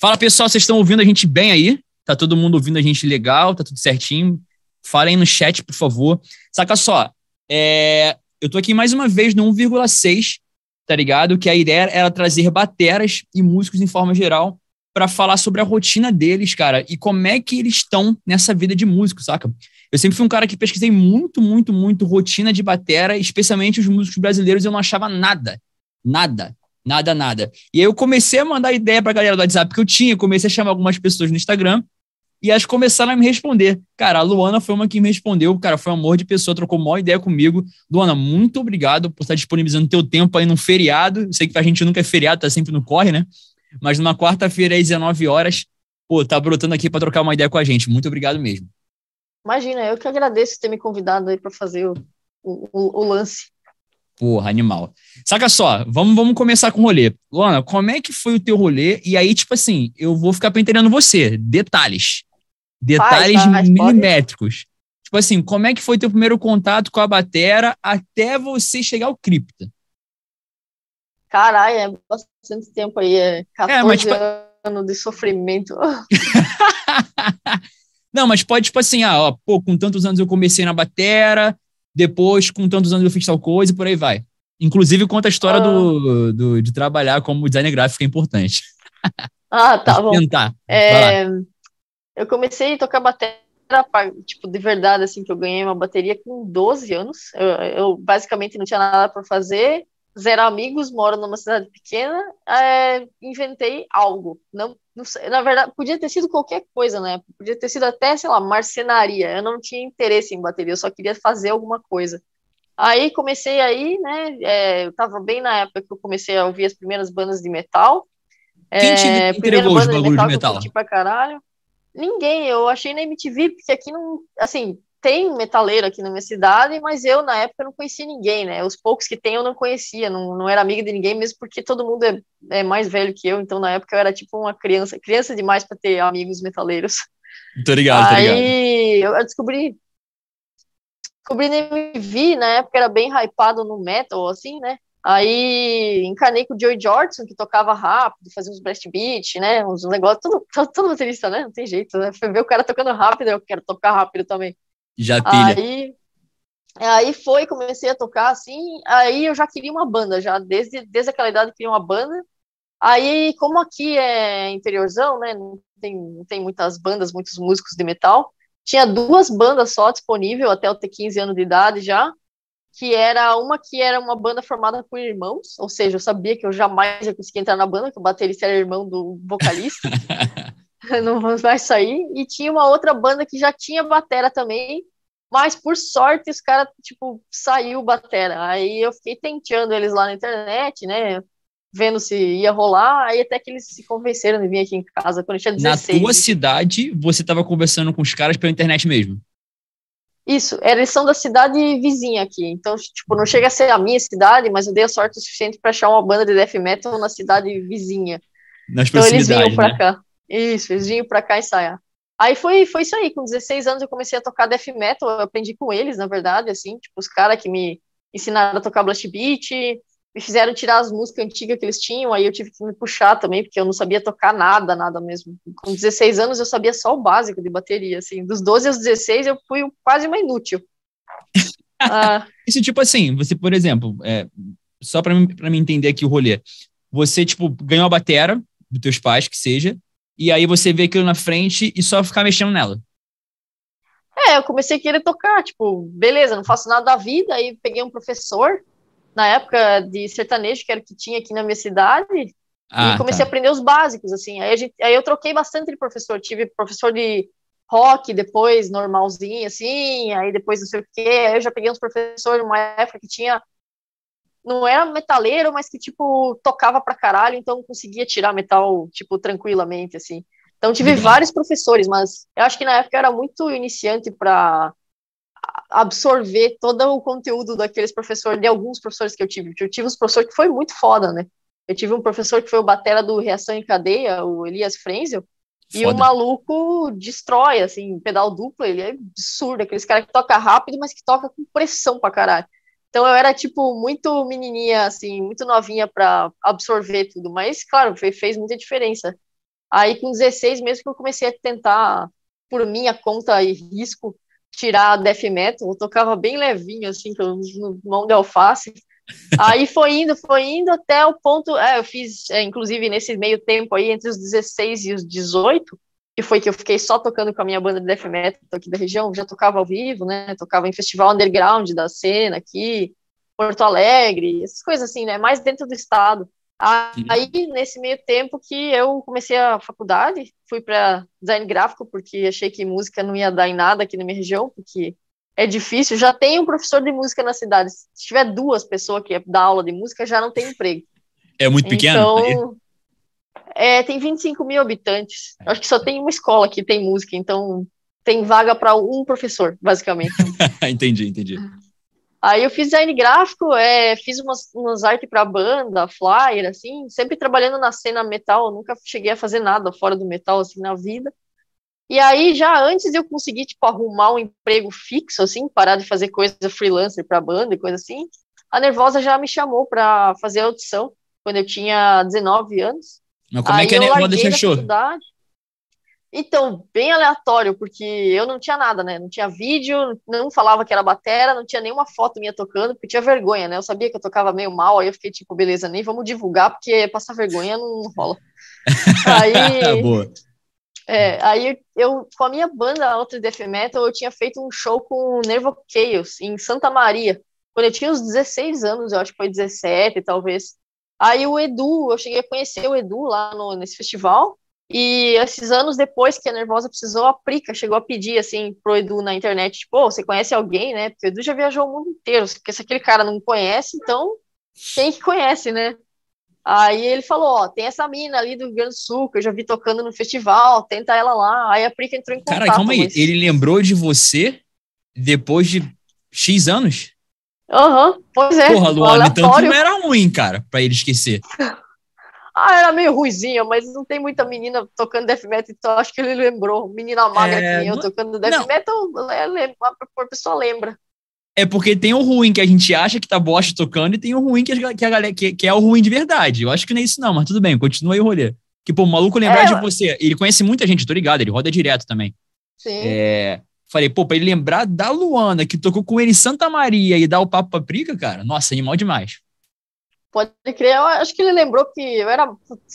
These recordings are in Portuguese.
Fala pessoal, vocês estão ouvindo a gente bem aí? Tá todo mundo ouvindo a gente legal? Tá tudo certinho? Falem no chat, por favor. Saca só, é... eu tô aqui mais uma vez no 1,6, tá ligado? Que a ideia era trazer bateras e músicos em forma geral para falar sobre a rotina deles, cara, e como é que eles estão nessa vida de músico, saca? Eu sempre fui um cara que pesquisei muito, muito, muito rotina de batera, especialmente os músicos brasileiros, eu não achava nada. Nada. Nada, nada. E aí eu comecei a mandar ideia pra galera do WhatsApp que eu tinha, comecei a chamar algumas pessoas no Instagram, e elas começaram a me responder. Cara, a Luana foi uma que me respondeu, cara, foi um amor de pessoa, trocou uma ideia comigo. Luana, muito obrigado por estar disponibilizando teu tempo aí no feriado. Sei que a gente nunca é feriado, tá sempre no corre, né? Mas numa quarta-feira, às 19 horas, pô, tá brotando aqui para trocar uma ideia com a gente. Muito obrigado mesmo. Imagina, eu que agradeço ter me convidado aí para fazer o, o, o, lance. Porra, animal. Saca só, vamos, vamos começar com o rolê. Luana, como é que foi o teu rolê? E aí, tipo assim, eu vou ficar pentelhando você. Detalhes. Detalhes faz, faz, milimétricos. Pode. Tipo assim, como é que foi teu primeiro contato com a batera até você chegar ao cripta? Caralho, é bastante tempo aí. É 14 é, mas, tipo... anos de sofrimento. Não, mas pode, tipo assim, ah, ó, pô, com tantos anos eu comecei na batera, depois com tantos anos eu fiz tal coisa e por aí vai. Inclusive conta a história ah. do, do, de trabalhar como designer gráfico, é importante. Ah, tá bom. Tentar. É, eu comecei a tocar bateria, tipo, de verdade, assim, que eu ganhei uma bateria com 12 anos. Eu, eu basicamente não tinha nada para fazer, zero amigos, moro numa cidade pequena, é, inventei algo. Não, não sei, na verdade, podia ter sido qualquer coisa, né? Podia ter sido até, sei lá, marcenaria. Eu não tinha interesse em bateria, eu só queria fazer alguma coisa. Aí comecei aí, né? É, eu tava bem na época que eu comecei a ouvir as primeiras bandas de metal. Quem te é, entregou os de metal? De metal? Pra caralho. Ninguém, eu achei na MTV, porque aqui não, assim, tem metaleiro aqui na minha cidade, mas eu, na época, não conhecia ninguém, né? Os poucos que tem eu não conhecia, não, não era amiga de ninguém, mesmo porque todo mundo é, é mais velho que eu, então na época eu era tipo uma criança, criança demais para ter amigos metaleiros. Tô ligado, tô ligado. Aí eu descobri, descobri MV, na época era bem hypado no metal, assim, né? Aí encanei com o Joey Jordison, que tocava rápido, fazia uns blast beat, né? Uns negócios, tudo, todo baterista, né? Não tem jeito, né? Foi ver o cara tocando rápido, eu quero tocar rápido também. Já pilha. Aí, aí foi, comecei a tocar assim, aí eu já queria uma banda, já desde, desde aquela idade eu queria uma banda. Aí, como aqui é interiorzão, né, não tem, não tem muitas bandas, muitos músicos de metal, tinha duas bandas só disponível até eu ter 15 anos de idade já, que era uma que era uma banda formada por irmãos, ou seja, eu sabia que eu jamais ia conseguir entrar na banda, que o baterista era irmão do vocalista. não vai sair. E tinha uma outra banda que já tinha batera também, mas por sorte os caras, tipo, saiu batera. Aí eu fiquei tenteando eles lá na internet, né? Vendo se ia rolar, aí até que eles se convenceram de vir aqui em casa quando eu tinha 16. Na tua cidade, você estava conversando com os caras pela internet mesmo? Isso, eles são da cidade vizinha aqui, então, tipo, não chega a ser a minha cidade, mas eu dei a sorte o suficiente para achar uma banda de death metal na cidade vizinha. Nas então eles vinham para né? cá. Isso, eles vinham pra cá ensaiar. Aí foi, foi isso aí, com 16 anos eu comecei a tocar death metal, eu aprendi com eles, na verdade, assim, tipo, os caras que me ensinaram a tocar blast beat, me fizeram tirar as músicas antigas que eles tinham, aí eu tive que me puxar também, porque eu não sabia tocar nada, nada mesmo. Com 16 anos eu sabia só o básico de bateria, assim, dos 12 aos 16 eu fui quase uma inútil. ah. Isso, tipo assim, você, por exemplo, é, só para mim entender aqui o rolê, você, tipo, ganhou a batera dos teus pais, que seja, e aí você vê aquilo na frente e só ficar mexendo nela. É, eu comecei a querer tocar, tipo, beleza, não faço nada da vida, aí peguei um professor, na época de sertanejo, que era o que tinha aqui na minha cidade, ah, e comecei tá. a aprender os básicos, assim, aí, gente, aí eu troquei bastante de professor, tive professor de rock, depois normalzinho, assim, aí depois não sei o quê, aí eu já peguei uns professores numa época que tinha não era metaleiro, mas que, tipo, tocava pra caralho, então conseguia tirar metal, tipo, tranquilamente, assim. Então tive uhum. vários professores, mas eu acho que na época era muito iniciante para absorver todo o conteúdo daqueles professores, de alguns professores que eu tive. Eu tive uns professores que foi muito foda, né? Eu tive um professor que foi o batera do Reação em Cadeia, o Elias Frenzel, e o maluco destrói, assim, pedal duplo, ele é absurdo, aqueles caras que toca rápido, mas que toca com pressão pra caralho. Então eu era, tipo, muito menininha, assim, muito novinha para absorver tudo. Mas, claro, fez, muita diferença. Aí, com 16 mesmo que eu comecei a tentar, por minha conta e risco, tirar death metal. Eu tocava bem levinho, assim, no mão de alface. Aí foi indo, foi indo até o ponto. É, eu fiz, é, inclusive, nesse meio tempo aí, entre os 16 e os 18, que foi que eu fiquei só tocando com a minha banda de death metal aqui da região, já tocava ao vivo, né? Tocava em festival underground da cena aqui, Porto Alegre, essas coisas assim, né? Mais dentro do estado. Aí, nesse meio tempo que eu comecei a faculdade, fui para design gráfico, porque achei que música não ia dar em nada aqui na minha região, porque é difícil. Já tem um professor de música na cidade. Se tiver duas pessoas que dá aula de música, já não tem emprego. É muito pequeno? É, tem 25 mil habitantes. Acho que só tem uma escola que tem música, então tem vaga para um professor, basicamente. entendi, entendi. Aí eu fiz design gráfico, é, fiz umas, umas artes para banda, flyer, assim, sempre trabalhando na cena metal, nunca cheguei a fazer nada fora do metal, assim, na vida. E aí, já antes de eu conseguir, tipo, arrumar um emprego fixo, assim, parar de fazer coisa freelancer para banda e coisa assim, a Nervosa já me chamou para fazer a audição, quando eu tinha 19 anos. Mas como é aí é que a Nervosa te achou? Então, bem aleatório, porque eu não tinha nada, né? Não tinha vídeo, não falava que era batera, não tinha nenhuma foto minha tocando, porque tinha vergonha, né? Eu sabia que eu tocava meio mal, aí eu fiquei tipo, beleza, nem vamos divulgar, porque passar vergonha não rola. aí, Boa. É, aí eu, com a minha banda Outra Death Metal, eu tinha feito um show com o Nervo Chaos, em Santa Maria, quando eu tinha uns 16 anos, eu acho que foi 17, talvez. Aí o Edu, eu cheguei a conhecer o Edu lá no, nesse festival, e esses anos depois que a Nervosa precisou, a Prica chegou a pedir, assim, pro Edu na internet, tipo, oh, você conhece alguém, né? Porque o Edu já viajou o mundo inteiro, porque se aquele cara não conhece, então quem que conhece, né? Aí ele falou, ó, tem essa mina ali do Rio Grande do Sul, que eu já vi tocando no festival, tenta ela lá. Aí a Prica entrou em contato. Cara, calma aí, ele lembrou de você depois de X anos? Aham, uhum, pois é. Porra, Luana, então tu não era ruim, cara, pra ele esquecer. Ah, era meio ruizinha, mas não tem muita menina tocando death metal, então acho que ele lembrou. Menina magra é, que eu tocando death não. metal, a pessoa lembra. É porque tem o ruim que a gente acha que tá bosta tocando e tem o ruim que a, que a galera que, que, é o ruim de verdade. Eu acho que não é isso não, mas tudo bem, continua aí o rolê. Que, pô, o maluco lembrar é, de você, ele conhece muita gente, tô ligado, ele roda direto também. Sim. É, falei, pô, pra ele lembrar da Luana, que tocou com ele em Santa Maria e dar o papo pra Prica, cara, nossa, animal demais. Pode crer, eu acho que ele lembrou que eu era.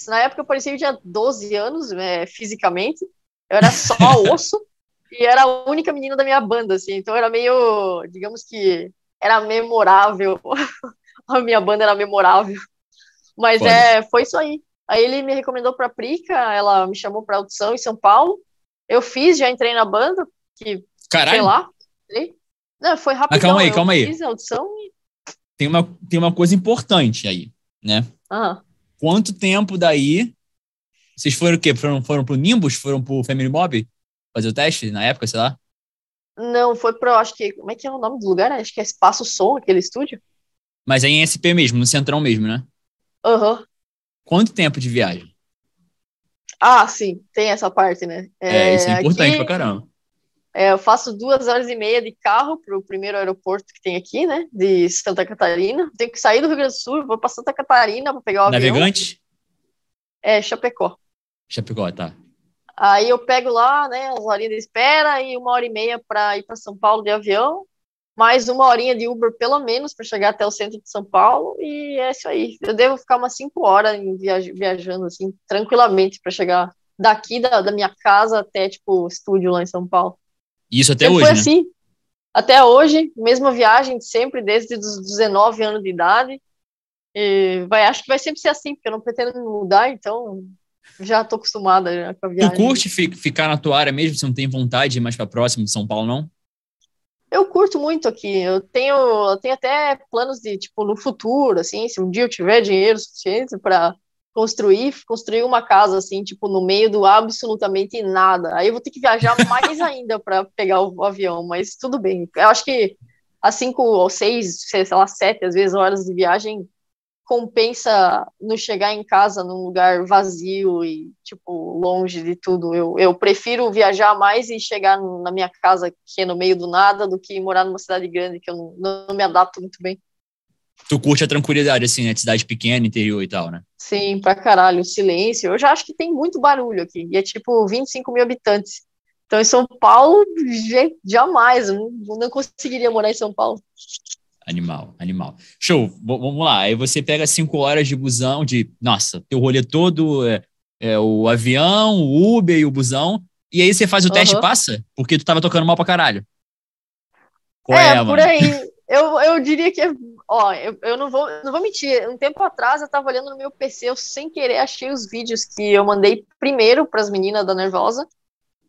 Na época eu parecia que tinha 12 anos é, fisicamente. Eu era só osso e era a única menina da minha banda, assim. Então era meio. Digamos que era memorável. a minha banda era memorável. Mas Pode. é, foi isso aí. Aí ele me recomendou pra Prica, ela me chamou pra audição em São Paulo. Eu fiz, já entrei na banda, que. Caralho. Sei lá. Não, foi rápido. calma aí, calma aí. E tem uma, tem uma coisa importante aí, né? Uhum. Quanto tempo daí vocês foram o quê? Foram, foram pro Nimbus? Foram pro Family Mob? Fazer o teste na época, sei lá? Não, foi pro, acho que, como é que é o nome do lugar? Acho que é Espaço Som, aquele estúdio. Mas é em SP mesmo, no Centrão mesmo, né? Aham. Uhum. Quanto tempo de viagem? Ah, sim, tem essa parte, né? É, é isso é importante aqui, pra caramba. É, eu faço duas horas e meia de carro para o primeiro aeroporto que tem aqui, né? De Santa Catarina. Tenho que sair do Rio Grande do Sul, vou para Santa Catarina para pegar o Navegante? avião. Navegante? É, Chapecó. Chapecó, tá. Aí eu pego lá, né, as horinhas de espera e uma hora e meia para ir para São Paulo de avião, mais uma horinha de Uber pelo menos para chegar até o centro de São Paulo e é isso aí. Eu devo ficar umas cinco horas viaj viajando assim tranquilamente para chegar daqui da, da minha casa até tipo o estúdio lá em São Paulo. Isso até sempre hoje, foi né? assim. Até hoje, mesma viagem sempre, desde os 19 anos de idade. E vai, acho que vai sempre ser assim, porque eu não pretendo mudar, então já estou acostumada com a viagem. Tu curte ficar na tua área mesmo, se não tem vontade de ir mais para próximo de São Paulo, não? Eu curto muito aqui. Eu tenho, eu tenho até planos de, tipo, no futuro, assim, se um dia eu tiver dinheiro suficiente para construir, construir uma casa assim, tipo, no meio do absolutamente nada. Aí eu vou ter que viajar mais ainda para pegar o, avião, mas tudo bem. Eu acho que as cinco ou seis, sei lá, sete, às vezes, horas de viagem compensa no chegar em casa num lugar vazio e, tipo, longe de tudo. Eu, eu prefiro viajar mais e chegar na minha casa, que é no meio do nada, do que morar numa cidade grande, que eu não, não me adapto muito bem. Tu curte a tranquilidade, assim, né? De cidade pequena, interior e tal, né? Sim, pra caralho. O silêncio. Eu já acho que tem muito barulho aqui. E é tipo 25 mil habitantes. Então, em São Paulo, jamais. Eu não, conseguiria morar em São Paulo. Animal, animal. Show, vamos lá. Aí você pega cinco horas de busão, de. Nossa, teu rolê todo é, é o avião, o Uber e o busão. E aí você faz o teste e passa? Porque tu tava tocando mal pra caralho. Qual é, é por aí. Eu, eu diria que, ó, eu, eu não, vou, não vou mentir. Um tempo atrás eu tava olhando no meu PC, eu sem querer achei os vídeos que eu mandei primeiro para as meninas da Nervosa.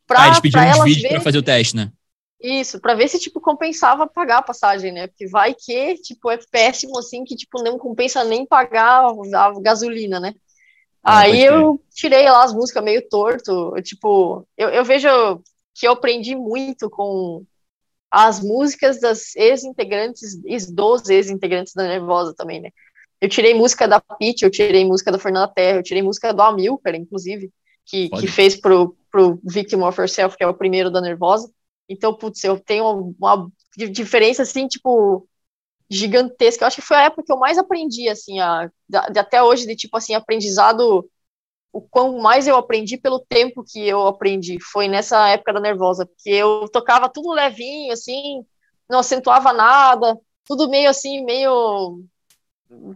Pra, ah, eles pediram uns vídeos para fazer o teste, né? Isso, para ver se, tipo, compensava pagar a passagem, né? Porque vai que, tipo, é péssimo, assim, que, tipo, não compensa nem pagar a gasolina, né? Aí eu tirei lá as músicas meio torto, eu, tipo, eu, eu vejo que eu aprendi muito com as músicas das ex-integrantes, dos ex-integrantes da Nervosa também, né? Eu tirei música da Pitty, eu tirei música da Fernanda Terra, eu tirei música do Amilcar, inclusive, que, que fez pro, pro Victim of Yourself, que é o primeiro da Nervosa. Então, putz, eu tenho uma diferença, assim, tipo, gigantesca. Eu acho que foi a época que eu mais aprendi, assim, a, de, até hoje, de, tipo, assim, aprendizado, o quão mais eu aprendi pelo tempo que eu aprendi. Foi nessa época da Nervosa, porque eu tocava tudo levinho, assim, não acentuava nada, tudo meio, assim, meio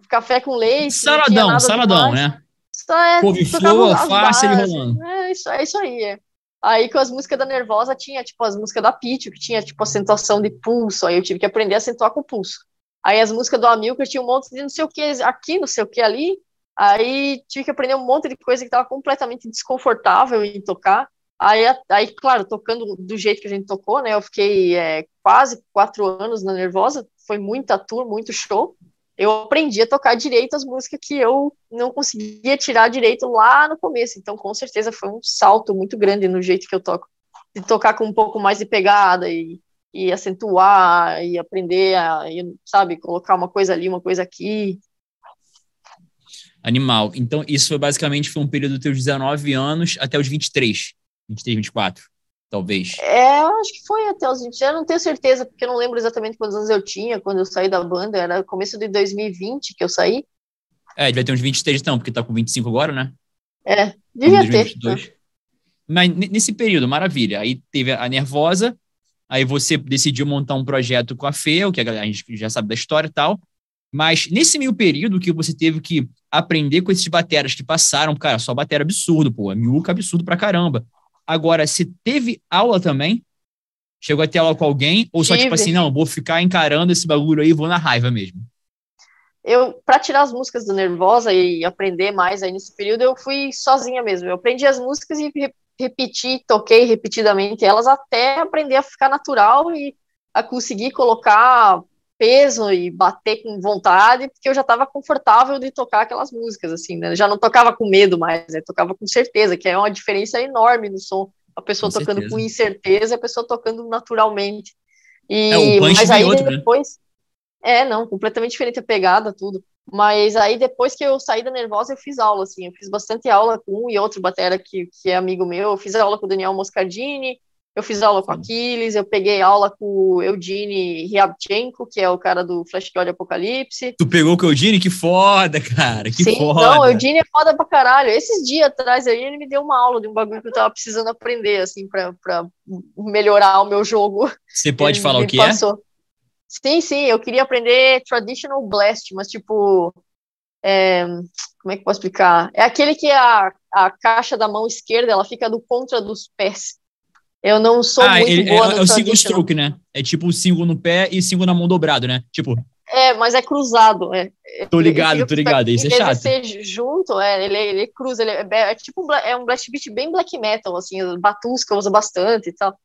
café com leite. Saladão, saladão, né? Só é, Couve-flor, fácil e rolando. É isso, é isso aí, é. Aí com as músicas da Nervosa tinha, tipo, as músicas da Pitty, que tinha, tipo, acentuação de pulso, aí eu tive que aprender a acentuar com o pulso. Aí as músicas do Amilcar tinha um monte de não sei o que aqui, não sei o que ali, aí tive que aprender um monte de coisa que estava completamente desconfortável em tocar. Aí, aí, claro, tocando do jeito que a gente tocou, né, eu fiquei é, quase quatro anos na Nervosa, foi muita tour, muito show, eu aprendi a tocar direito as músicas que eu não conseguia tirar direito lá no começo. Então, com certeza, foi um salto muito grande no jeito que eu toco. De tocar com um pouco mais de pegada e, e acentuar e aprender a, e, sabe, colocar uma coisa ali, uma coisa aqui. Animal. Então, isso foi basicamente foi um período dos teus 19 anos até os 23, 23, 24 talvez. É, acho que foi até os 20. Eu não tenho certeza, porque eu não lembro exatamente quantos anos eu tinha quando eu saí da banda. Era começo de 2020 que eu saí. É, devia ter uns 23 então, porque tá com 25 agora, né? É, devia ter. Mas nesse período, maravilha. Aí teve a Nervosa, aí você decidiu montar um projeto com a Fê, o que a gente já sabe da história e tal. Mas nesse meio período que você teve que aprender com esses bateras que passaram, cara, só batera absurdo, pô, a miúca absurdo pra caramba. Agora, se teve aula também, chegou a ter aula com alguém, ou só Tive. tipo assim, não, vou ficar encarando esse bagulho aí vou na raiva mesmo? Eu, para tirar as músicas do Nervosa e aprender mais aí nesse período, eu fui sozinha mesmo. Eu aprendi as músicas e repeti, toquei repetidamente elas até aprender a ficar natural e a conseguir colocar peso e bater com vontade, porque eu já estava confortável de tocar aquelas músicas, assim, né? Já não tocava com medo mais, né? Tocava com certeza, que é uma diferença enorme no som. A pessoa com tocando certeza. com incerteza, a pessoa tocando naturalmente. E, é, mas aí outro, né? depois. Né? É, não, completamente diferente a pegada, tudo. Mas aí depois que eu saí da Nervosa, eu fiz aula, assim, eu fiz bastante aula com um e outro batera que, que é amigo meu, eu fiz aula com o Daniel Moscardini, eu fiz aula com Aquiles, eu peguei aula com o Eugene Ryabchenko, que é o cara do Flash God Apocalipse. Tu pegou com o Eugene? Que foda, cara, que Sim, foda. Não, o Eugene é foda pra caralho. Esses dias atrás aí ele me deu uma aula de um bagulho que eu tava precisando aprender, assim, pra, pra melhorar o meu jogo. Você pode ele falar o que é? passou. é? Sim, sim, eu queria aprender Traditional Blast, mas tipo... É, como é que eu posso explicar? É aquele que a, a caixa da mão esquerda, ela fica do contra dos pés. Eu não sou ah, muito ele, boa é, no É o single stroke, né? É tipo o single no pé e single na mão dobrado, né? Tipo... É, mas é cruzado. É. Tô ligado, tô ligado. Isso é chato. ser junto, é, ele, ele cruza, ele é, é tipo é um blast beat bem black metal, assim, Batusca usa bastante e tal.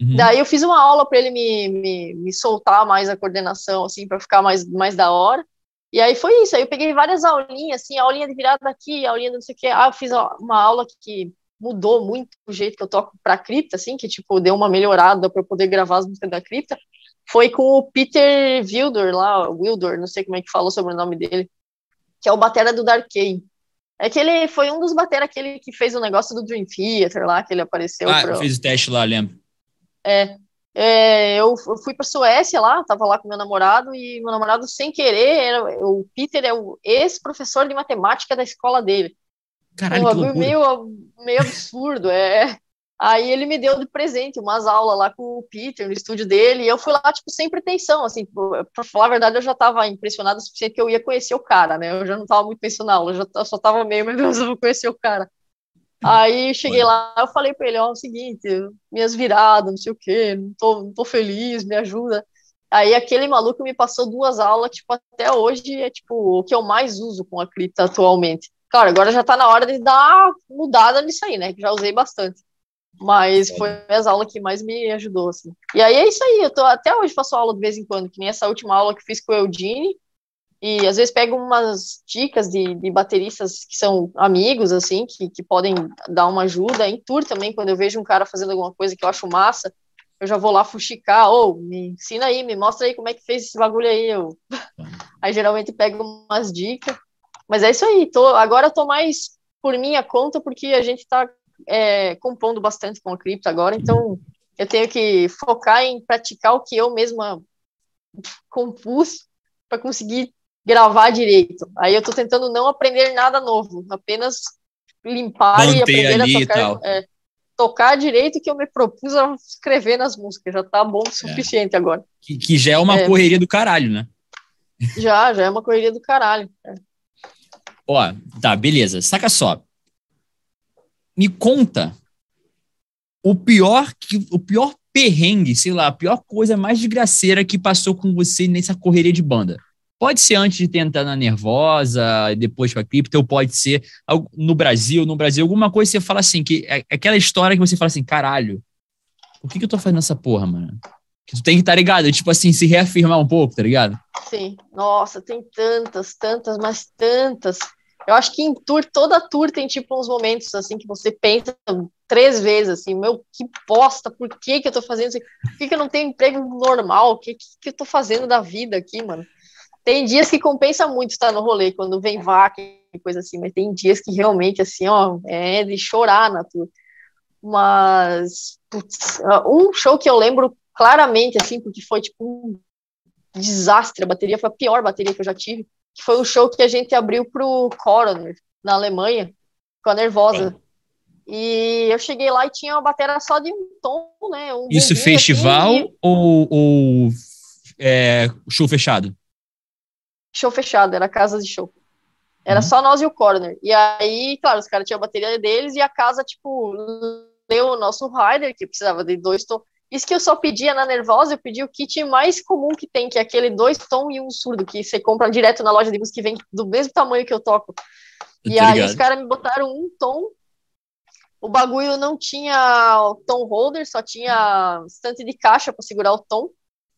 Uhum. Daí eu fiz uma aula para ele me, me, me soltar mais a coordenação, assim, para ficar mais, mais da hora. E aí foi isso, aí eu peguei várias aulinhas, assim, aulinha de virada aqui, aulinha de não sei o que. Ah, eu fiz uma aula que mudou muito o jeito que eu toco pra cripta, assim, que, tipo, deu uma melhorada para eu poder gravar as músicas da cripta, foi com o Peter Wilder lá, Wilder, não sei como é que falou sobre o nome dele, que é o batera do Dark Kane. É que ele foi um dos batera aquele que fez o negócio do Dream Theater lá, que ele apareceu. Ah, pro... fez o teste lá, lembro. É. é, eu, eu, fui para Suécia lá, tava lá com meu namorado e meu namorado sem querer, era, o Peter é o ex-professor de matemática da escola dele. Caralho, um meio, meio absurdo, é. Aí ele me deu de presente umas aulas lá com o Peter no estúdio dele, e eu fui lá, tipo, sem pretensão, assim, pra falar a verdade, eu já tava impressionado o suficiente que eu ia conhecer o cara, né, eu já não tava muito pensando na aula, eu, já, eu só tava meio, meu Deus, eu vou conhecer o cara. Aí cheguei lá, eu falei para ele, ó, é o seguinte, minhas viradas, não sei o quê, não tô, não tô feliz, me ajuda. Aí aquele maluco me passou duas aulas, tipo, até hoje é tipo o que eu mais uso com a cripta atualmente. Claro, agora já tá na hora de dar uma mudada nisso aí, né? Que já usei bastante. Mas foi as aulas que mais me ajudou, assim. E aí é isso aí, eu tô até hoje faço aula de vez em quando, que nem essa última aula que fiz com o Eudine, e às vezes pego umas dicas de, de bateristas que são amigos, assim, que, que podem dar uma ajuda. Em tour também, quando eu vejo um cara fazendo alguma coisa que eu acho massa, eu já vou lá fuxicar, ou oh, me ensina aí, me mostra aí como é que fez esse bagulho aí. Eu... aí geralmente pego umas dicas. Mas é isso aí, tô, agora tô mais por minha conta, porque a gente tá é, compondo bastante com a cripto agora, então eu tenho que focar em praticar o que eu mesma compus para conseguir gravar direito. Aí eu tô tentando não aprender nada novo, apenas limpar Manter e aprender a tocar, é, tocar direito que eu me propus a escrever nas músicas. Já tá bom o é. suficiente é. agora. Que, que, já é uma é. correria do caralho, né? Já, já é uma correria do caralho. É. Ó, tá, beleza. Saca só. Me conta o pior que o pior perrengue, sei lá, a pior coisa mais desgraceira que passou com você nessa correria de banda. Pode ser antes de tentar na Nervosa, depois para Cripto, ou pode ser no Brasil, no Brasil, alguma coisa que você fala assim, que é aquela história que você fala assim, caralho, por que, que eu tô fazendo essa porra, mano? Que tu tem que estar tá ligado, tipo assim, se reafirmar um pouco, tá ligado? Sim, nossa, tem tantas, tantas, mas tantas. Eu acho que em tour, toda tour tem tipo uns momentos assim que você pensa três vezes assim, meu, que bosta, por que que eu tô fazendo isso? Por que que eu não tenho emprego normal? O que, que que eu tô fazendo da vida aqui, mano? Tem dias que compensa muito estar no rolê, quando vem vaca e coisa assim, mas tem dias que realmente, assim, ó, é de chorar na tour. Mas, putz, um show que eu lembro claramente, assim, porque foi, tipo, um desastre, a bateria foi a pior bateria que eu já tive, que foi um show que a gente abriu pro Coroner, na Alemanha, com a Nervosa. E eu cheguei lá e tinha uma bateria só de um tom, né? Um Isso festival assim, ou, ou é, show fechado? show fechado, era casa de show. Era uhum. só nós e o Corner. E aí, claro, os caras tinham a bateria deles e a casa, tipo, deu o nosso rider, que precisava de dois tons. Isso que eu só pedia na Nervosa, eu pedi o kit mais comum que tem, que é aquele dois tom e um surdo, que você compra direto na loja de música que vem do mesmo tamanho que eu toco. e aí os caras me botaram um tom. O bagulho não tinha tom holder, só tinha estante de caixa para segurar o tom.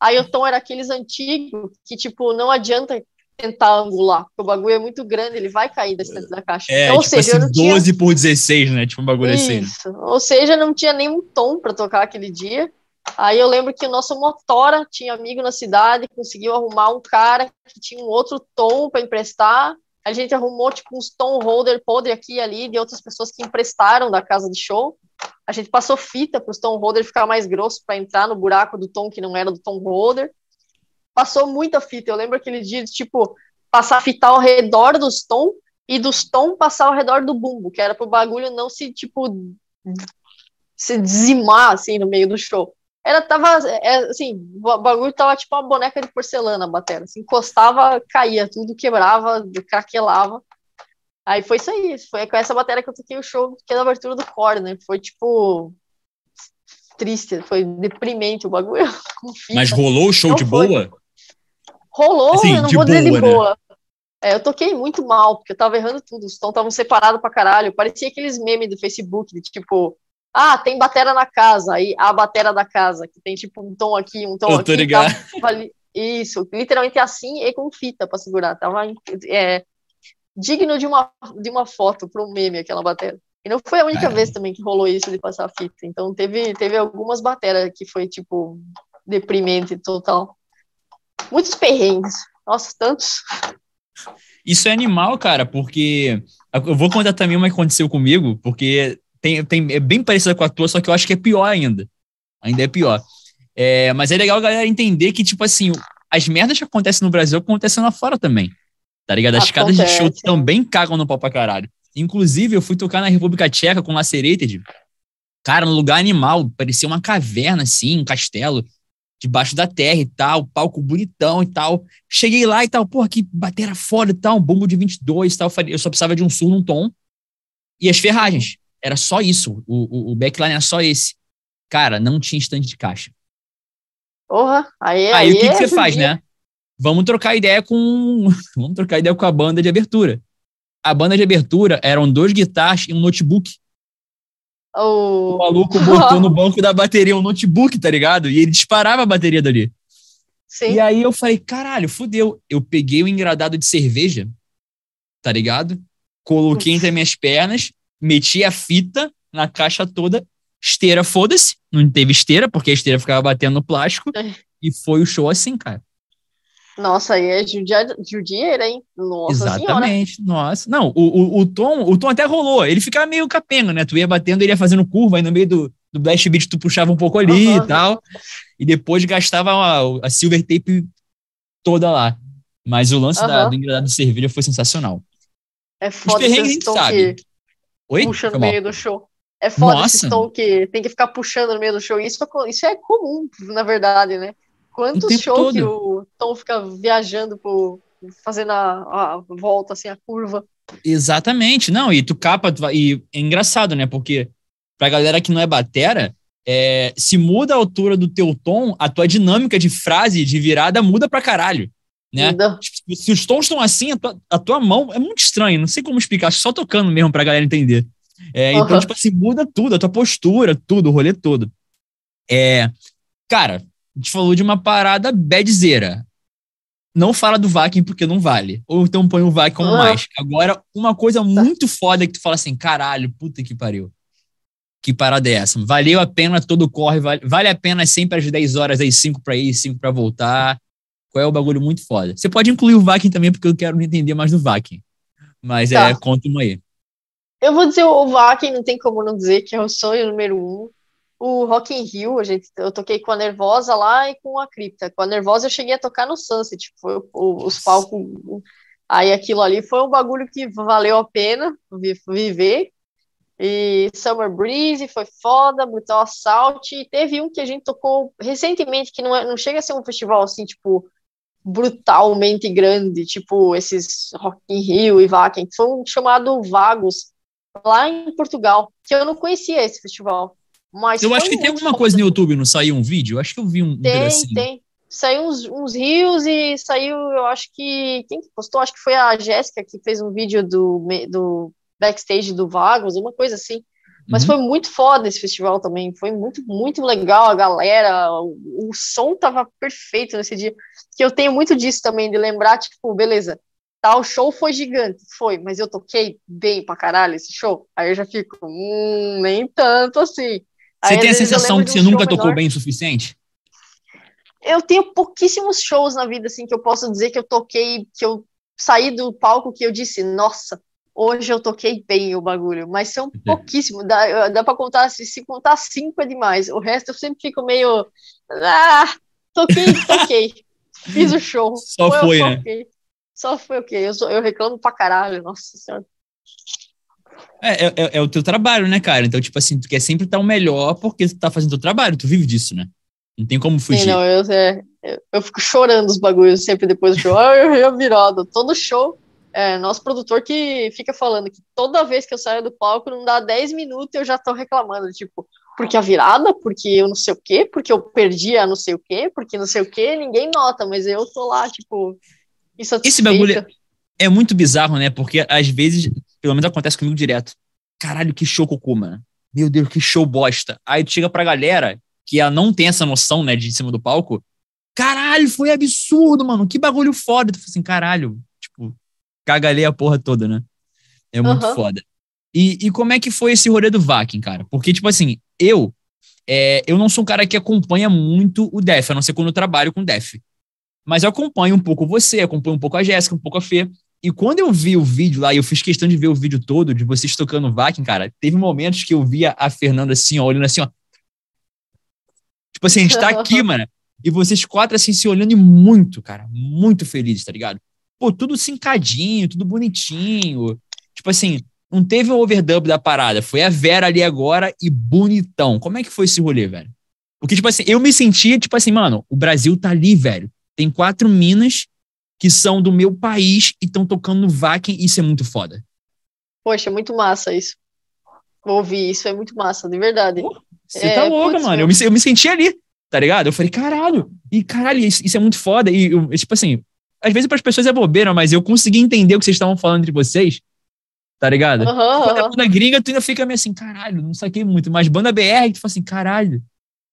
Aí o tom era aqueles antigos que, tipo, não adianta tentar angular, porque o bagulho é muito grande, ele vai cair da estante da caixa. É, então, ou tipo seja, assim, 12 tinha... por 16, né? Tipo um bagulho assim. Isso. assim. Ou seja, não tinha nenhum tom para tocar aquele dia. Aí eu lembro que o nosso motora tinha amigo na cidade, conseguiu arrumar um cara que tinha um outro tom para emprestar. A gente arrumou tipo uns tom holder podre aqui e ali de outras pessoas que emprestaram da casa de show. A gente passou fita para os tom holder ficar mais grosso para entrar no buraco do tom que não era do tom holder passou muita fita. Eu lembro aquele dia de, tipo, passar fita ao redor dos tom e dos tom passar ao redor do bumbo, que era pro bagulho não se, tipo, se dizimar, assim, no meio do show. Era, tava, é, assim, o bagulho tava tipo uma boneca de porcelana a bateria, assim, encostava, caía tudo, quebrava, craquelava. Aí foi isso aí, foi com essa bateria que eu toquei o show, que é da abertura do core, né? Foi, tipo, triste, foi deprimente o bagulho. Mas rolou o show não de foi. boa? Rolou, assim, eu não vou dizer de né? boa. É, eu toquei muito mal, porque eu tava errando tudo, os tons estavam separados pra caralho. Parecia aqueles memes do Facebook, de tipo, ah, tem batera na casa, aí a batera da casa, que tem tipo um tom aqui, um tom eu aqui. Ligado. Tava, isso, literalmente assim e com fita pra segurar. Tava é, digno de uma, de uma foto para um meme aquela batera. E não foi a única vez também que rolou isso de passar fita. Então teve, teve algumas bateras que foi tipo deprimente total. Muitos perrengues. Nossa, tantos. Isso é animal, cara, porque eu vou contar também uma que aconteceu comigo, porque tem, tem, é bem parecida com a tua, só que eu acho que é pior ainda. Ainda é pior. É, mas é legal a galera entender que, tipo assim, as merdas que acontecem no Brasil acontecem lá fora também. Tá ligado? As escadas de show também cagam no pau pra caralho. Inclusive, eu fui tocar na República Tcheca com Lacerated. Cara, no lugar animal, parecia uma caverna, assim, um castelo, debaixo da terra e tal, palco bonitão e tal. Cheguei lá e tal, porra, que batera foda e tal, um bumbo de 22 e tal. Eu só precisava de um sul num tom e as ferragens. Era só isso. O, o, o backline era só esse. Cara, não tinha estande de caixa. Porra, aí, aí, aí o que, que você faz, né? Vamos trocar ideia com. Vamos trocar ideia com a banda de abertura. A banda de abertura eram dois guitarras e um notebook. Oh. O maluco botou no banco da bateria um notebook, tá ligado? E ele disparava a bateria dali. Sim. E aí eu falei, caralho, fudeu. Eu peguei o engradado de cerveja, tá ligado? Coloquei entre as minhas pernas, meti a fita na caixa toda Esteira, foda-se. Não teve esteira, porque a esteira ficava batendo no plástico. É. E foi o show assim, cara. Nossa, aí é judiaira, hein? Nossa Exatamente, senhora. nossa. Não, o, o, o, Tom, o Tom até rolou. Ele ficava meio capenga, né? Tu ia batendo, ele ia fazendo curva, aí no meio do, do blast beat tu puxava um pouco ali uhum. e tal. E depois gastava a, a silver tape toda lá. Mas o lance uhum. da, do engradado de cerveja foi sensacional. É foda Os perrengues a gente sabe. Oi? Puxa no meio do show. É foda Nossa. esse tom que tem que ficar puxando no meio do show. Isso, é isso é comum, na verdade, né? Quantos shows que o Tom fica viajando por fazendo a, a, volta, assim, a curva. Exatamente, não, e tu capa, tu, e é engraçado, né, porque pra galera que não é batera, é, se muda a altura do teu tom, a tua dinâmica de frase, de virada, muda pra caralho, né? Tipo, se os tons estão assim, a tua, a tua mão é muito estranho, não sei como explicar, só tocando mesmo pra galera entender. É, uhum. Então, tipo assim, muda tudo, a tua postura, tudo, o rolê todo. É, cara, a gente falou de uma parada badzeira. Não fala do Vakin porque não vale. Ou então põe o Vakin como uhum. mais. Agora, uma coisa muito foda que tu fala assim, caralho, puta que pariu. Que parada é essa? Valeu a pena todo corre, vale, vale a pena sempre às 10 horas, aí 5 pra ir, 5 pra voltar. Qual é o bagulho muito foda? Você pode incluir o Vakin também, porque eu quero entender mais do Vakin. Mas tá. é, conta uma aí. Eu vou dizer o Vakin, não tem como não dizer, que é o sonho número um. O Rock in Rio, a gente, eu toquei com a Nervosa lá e com a Cripta. Com a Nervosa eu cheguei a tocar no Sunset, foi o, o, os palcos. Aí aquilo ali foi um bagulho que valeu a pena viver. E Summer Breeze foi foda, Brutal Assault. E teve um que a gente tocou recentemente, que não, é, não chega a ser um festival assim, tipo, brutalmente grande, tipo esses Rock in Rio e Vakin. Foi um chamado Vagos, lá em Portugal, que eu não conhecia esse festival. Mas eu acho que tem alguma coisa no YouTube, não saiu um vídeo? Eu acho que eu vi um, tem, pedacinho. Tem, Saiu uns, uns rios e saiu, eu acho que. Quem que postou? Acho que foi a Jéssica que fez um vídeo do, do backstage do Vagos, uma coisa assim. Mas uhum. foi muito foda esse festival também. Foi muito, muito legal a galera. O, o som tava perfeito nesse dia. Que eu tenho muito disso também, de lembrar, tipo, beleza, Tá, o show foi gigante, foi, mas eu toquei bem pra caralho esse show. Aí eu já fico, hum, nem tanto assim. Você Aí, tem a sensação que você nunca tocou menor. bem o suficiente? Eu tenho pouquíssimos shows na vida, assim, que eu posso dizer que eu toquei, que eu saí do palco que eu disse, nossa, hoje eu toquei bem o bagulho, mas são pouquíssimos, dá, dá pra contar, se, se contar cinco é demais, o resto eu sempre fico meio, ah, toquei, toquei, fiz o show. Só foi, né? Só foi o quê? Eu, sou, eu reclamo pra caralho, nossa senhora. É, é, é, o teu trabalho, né, cara? Então, tipo assim, tu quer sempre estar o melhor porque tu tá fazendo teu trabalho, tu vive disso, né? Não tem como fugir. Sim, não, eu, é, eu, fico chorando os bagulhos sempre depois do show. Ah, eu ia virado. Todo show, é, nosso produtor que fica falando que toda vez que eu saio do palco, não dá 10 minutos eu já tô reclamando, tipo, porque a virada, porque eu não sei o quê, porque eu perdi a não sei o quê, porque não sei o quê, ninguém nota, mas eu tô lá, tipo, esse bagulho é muito bizarro, né? Porque às vezes, pelo menos acontece comigo direto. Caralho, que show cocô, mano. Meu Deus, que show bosta. Aí tu chega pra galera que ela não tem essa noção, né, de cima do palco. Caralho, foi absurdo, mano. Que bagulho foda. Tu fala assim, caralho. Cagalei a porra toda, né? É muito uhum. foda. E, e como é que foi esse rolê do Vakin, cara? Porque, tipo assim, eu é, eu não sou um cara que acompanha muito o Def, a não ser quando eu trabalho com Def. Mas eu acompanho um pouco você, acompanho um pouco a Jéssica, um pouco a Fê. E quando eu vi o vídeo lá, e eu fiz questão de ver o vídeo todo, de vocês tocando Vakin, cara, teve momentos que eu via a Fernanda assim, ó, olhando assim, ó. Tipo assim, a gente tá aqui, mano. E vocês quatro, assim, se olhando e muito, cara, muito felizes, tá ligado? Pô, tudo cincadinho, tudo bonitinho. Tipo assim, não teve um overdub da parada. Foi a Vera ali agora e bonitão. Como é que foi esse rolê, velho? Porque, tipo assim, eu me sentia, tipo assim, mano, o Brasil tá ali, velho. Tem quatro minas que são do meu país e estão tocando no Vakin, isso é muito foda. Poxa, é muito massa isso. Ouvir isso é muito massa, de verdade. Você é, tá louca, putz, mano. Eu me, eu me senti ali, tá ligado? Eu falei, caralho, e caralho, isso, isso é muito foda. E, eu, tipo assim, às vezes para as pessoas é bobeira, mas eu consegui entender o que vocês estavam falando entre vocês, tá ligado? Uhum, Quando uhum. banda gringa, tu ainda fica meio assim, caralho, não saquei muito. Mas banda BR, tu fala assim, caralho.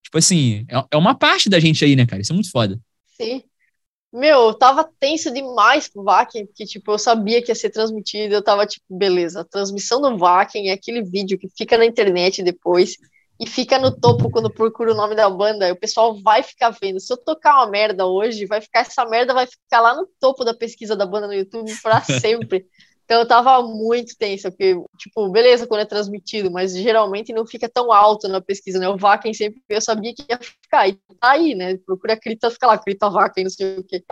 Tipo assim, é, é uma parte da gente aí, né, cara? Isso é muito foda. Sim. Meu, eu tava tenso demais com o Vakin, porque, tipo, eu sabia que ia ser transmitido, eu tava, tipo, beleza, a transmissão do Vakin é aquele vídeo que fica na internet depois, e fica no topo quando procura o nome da banda, o pessoal vai ficar vendo. Se eu tocar uma merda hoje, vai ficar essa merda vai ficar lá no topo da pesquisa da banda no YouTube para sempre. Então eu tava muito tensa, porque, tipo, beleza quando é transmitido, mas geralmente não fica tão alto na pesquisa, né? O Vaken sempre, eu sabia que ia ficar, e tá aí, né? Procura a Crita, fica lá, Crita Vaken, não sei o quê.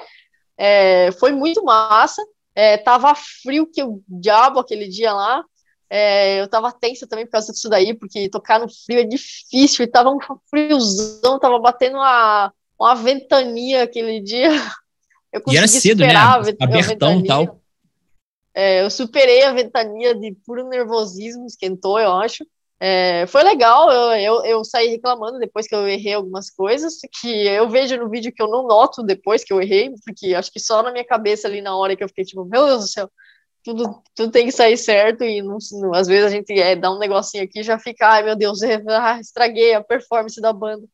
É, foi muito massa, é, tava frio que o diabo aquele dia lá, é, eu tava tensa também por causa disso daí, porque tocar no frio é difícil, e tava um friozão, tava batendo uma, uma ventania aquele dia. Eu e era cedo, né? Abertão e tal. É, eu superei a ventania de puro nervosismo, esquentou, eu acho. É, foi legal, eu, eu, eu, saí reclamando depois que eu errei algumas coisas, que eu vejo no vídeo que eu não noto depois que eu errei, porque acho que só na minha cabeça ali na hora que eu fiquei tipo, meu Deus do céu, tudo, tudo tem que sair certo, e não, não, às vezes a gente é, dá um negocinho aqui e já fica, ai meu Deus, ah, estraguei a performance da banda.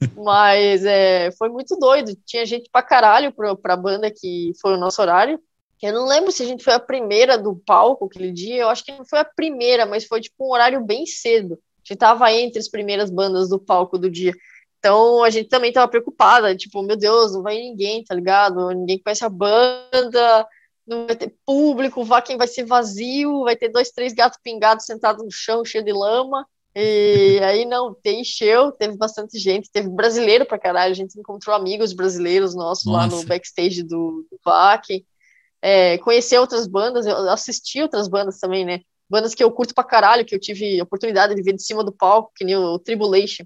Mas é, foi muito doido, tinha gente pra caralho pra, pra banda que foi o nosso horário, eu não lembro se a gente foi a primeira do palco aquele dia, eu acho que não foi a primeira, mas foi tipo um horário bem cedo. A gente tava entre as primeiras bandas do palco do dia. Então a gente também tava preocupada, tipo, meu Deus, não vai ninguém, tá ligado? Ninguém conhece a banda, não vai ter público, vá quem vai ser vazio, vai ter dois, três gatos pingados sentados no chão, cheio de lama. E aí não, tem encheu, teve bastante gente, teve brasileiro pra caralho, a gente encontrou amigos brasileiros nossos Nossa. lá no backstage do, do VAC é, conhecer outras bandas, eu assisti outras bandas também, né? Bandas que eu curto pra caralho, que eu tive oportunidade de ver de cima do palco, que nem o Tribulation.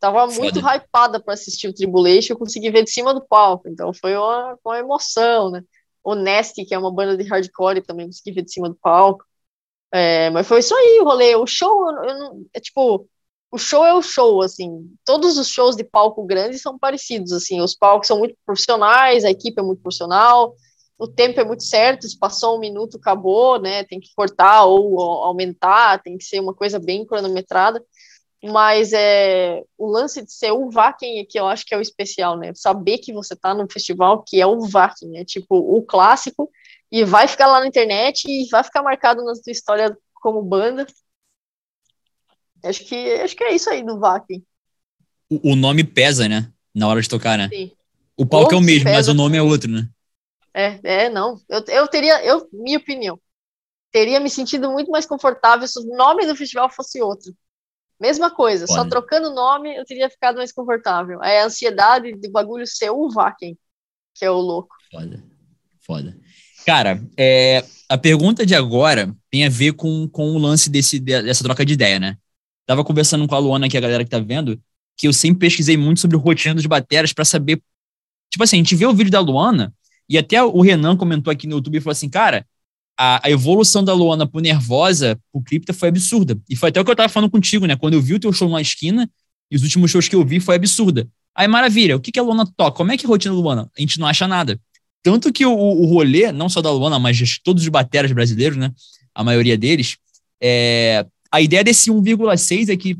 Tava Foda. muito hypada para assistir o Tribulation, eu consegui ver de cima do palco, então foi uma, uma emoção, né? O Nest, que é uma banda de hardcore, também consegui ver de cima do palco. É, mas foi isso aí o rolê. O show, eu, eu, é tipo, o show é o show, assim. Todos os shows de palco grandes são parecidos, assim. Os palcos são muito profissionais, a equipe é muito profissional, o tempo é muito certo, se passou um minuto, acabou, né? Tem que cortar ou aumentar, tem que ser uma coisa bem cronometrada. Mas é, o lance de ser o Vakin aqui, eu acho que é o especial, né? Saber que você tá num festival que é o Vakin, é tipo o clássico, e vai ficar lá na internet e vai ficar marcado na sua história como banda. Acho que, acho que é isso aí do Vakin. O, o nome pesa, né? Na hora de tocar, né? Sim. O palco é o mesmo, pesa. mas o nome é outro, né? É, é, não. Eu, eu teria, eu, minha opinião, teria me sentido muito mais confortável se o nome do festival fosse outro. Mesma coisa, só trocando o nome eu teria ficado mais confortável. É a ansiedade de bagulho ser o Vaken, que é o louco. Foda, foda. Cara, é, a pergunta de agora tem a ver com, com o lance desse, dessa troca de ideia, né? Tava conversando com a Luana aqui, a galera que tá vendo, que eu sempre pesquisei muito sobre rotina dos bateras para saber. Tipo assim, a gente vê o vídeo da Luana, e até o Renan comentou aqui no YouTube e falou assim, cara, a, a evolução da Luana pro Nervosa, pro Cripta, foi absurda. E foi até o que eu tava falando contigo, né? Quando eu vi o teu show na esquina, e os últimos shows que eu vi foi absurda. Aí, maravilha, o que, que a Luana toca? Como é que é a rotina da Luana? A gente não acha nada. Tanto que o, o rolê, não só da Luana, mas de todos os bateras brasileiros, né? A maioria deles, é, a ideia desse 1,6 é que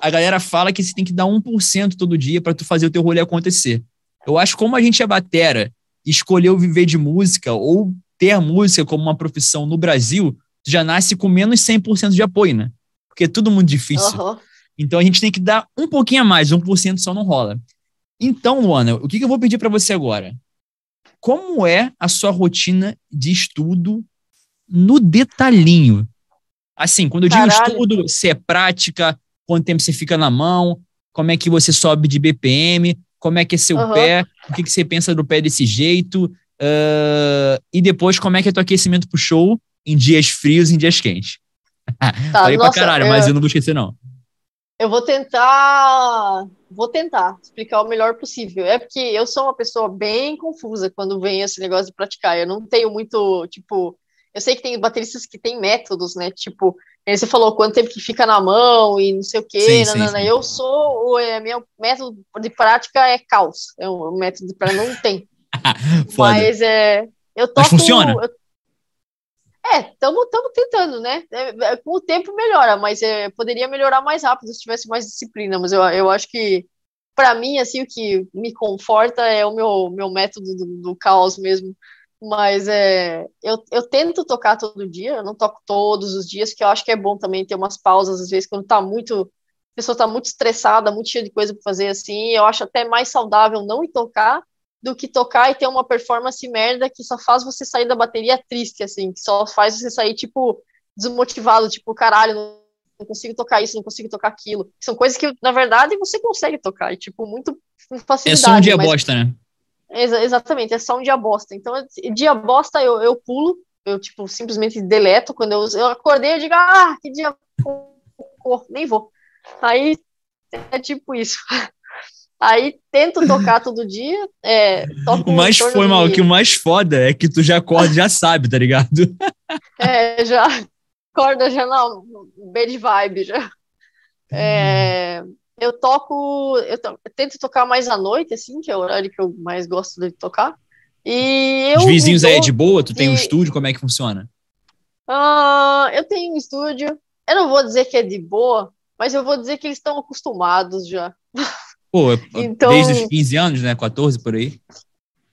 a galera fala que você tem que dar 1% todo dia para tu fazer o teu rolê acontecer. Eu acho como a gente é batera escolheu viver de música ou ter a música como uma profissão no Brasil, já nasce com menos 100% de apoio, né? Porque é tudo muito difícil. Uhum. Então a gente tem que dar um pouquinho a mais, 1% só não rola. Então, Luana, o que, que eu vou pedir para você agora? Como é a sua rotina de estudo no detalhinho? Assim, quando eu digo Caralho. estudo, se é prática, quanto tempo você fica na mão, como é que você sobe de BPM, como é que é seu uhum. pé, o que, que você pensa do pé desse jeito, uh, e depois como é que é teu aquecimento pro show em dias frios e em dias quentes. Tá, Falei nossa, pra caralho, eu, mas eu não vou esquecer, não. Eu vou tentar. Vou tentar explicar o melhor possível. É porque eu sou uma pessoa bem confusa quando vem esse negócio de praticar. Eu não tenho muito, tipo. Eu sei que tem bateristas que têm métodos, né? Tipo, você falou quanto tempo que fica na mão e não sei o quê. Sim, sim, sim. Eu sou. O é, meu método de prática é caos. É um método para não tem. Mas é. Eu toco, Mas funciona? Eu, é, estamos tentando, né? É, é, com o tempo melhora, mas é, poderia melhorar mais rápido se tivesse mais disciplina. Mas eu, eu acho que, para mim, assim, o que me conforta é o meu, meu método do, do caos mesmo. Mas é, eu, eu tento tocar todo dia, eu não toco todos os dias, que eu acho que é bom também ter umas pausas, às vezes, quando tá muito. A pessoa tá muito estressada, muito cheia de coisa para fazer assim. Eu acho até mais saudável não ir tocar do que tocar e ter uma performance merda que só faz você sair da bateria triste, assim, que só faz você sair, tipo, desmotivado, tipo, caralho, não consigo tocar isso, não consigo tocar aquilo. São coisas que, na verdade, você consegue tocar, e, tipo, muito facilidade. É só um dia mas... bosta, né? Ex exatamente, é só um dia bosta. Então, dia bosta eu, eu pulo, eu, tipo, simplesmente deleto. Quando eu, eu acordei, eu digo, ah, que dia, nem vou. Aí, é tipo isso. Aí tento tocar todo dia. É, o mais foi mal, de... que o mais foda é que tu já acorda já sabe, tá ligado? É, já acorda já não, bad vibe já. É, eu toco, eu, to, eu, tento tocar mais à noite, assim, que é o horário que eu mais gosto de tocar. E Os vizinhos aí é de boa? Tu tem um estúdio? Como é que funciona? Uh, eu tenho um estúdio. Eu não vou dizer que é de boa, mas eu vou dizer que eles estão acostumados já. Pô, é, então, desde os 15 anos, né? 14 por aí.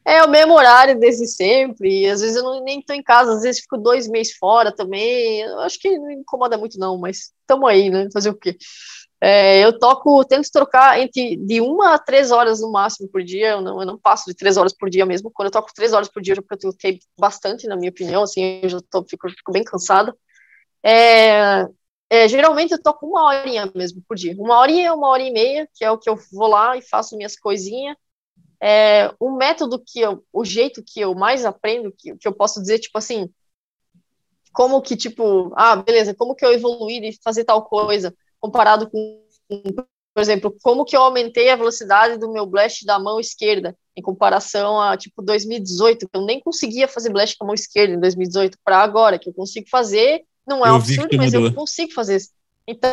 É o mesmo horário desde sempre. Às vezes eu não, nem tô em casa, às vezes fico dois meses fora também. Eu acho que não incomoda muito, não, mas estamos aí, né? Fazer o quê? É, eu toco, tento trocar entre de uma a três horas no máximo por dia. Eu não, eu não passo de três horas por dia mesmo. Quando eu toco três horas por dia, porque eu toquei bastante, na minha opinião, assim, eu já tô, fico, fico bem cansada. É, é, geralmente eu toco uma horinha mesmo por dia. Uma horinha, uma hora e meia, que é o que eu vou lá e faço minhas coisinhas. É, o método que eu, o jeito que eu mais aprendo, que, que eu posso dizer, tipo assim, como que, tipo, ah, beleza, como que eu evoluí de fazer tal coisa, comparado com, por exemplo, como que eu aumentei a velocidade do meu blast da mão esquerda, em comparação a, tipo, 2018, que eu nem conseguia fazer blast com a mão esquerda em 2018, para agora, que eu consigo fazer não é um absurdo, mas eu consigo fazer isso. Então,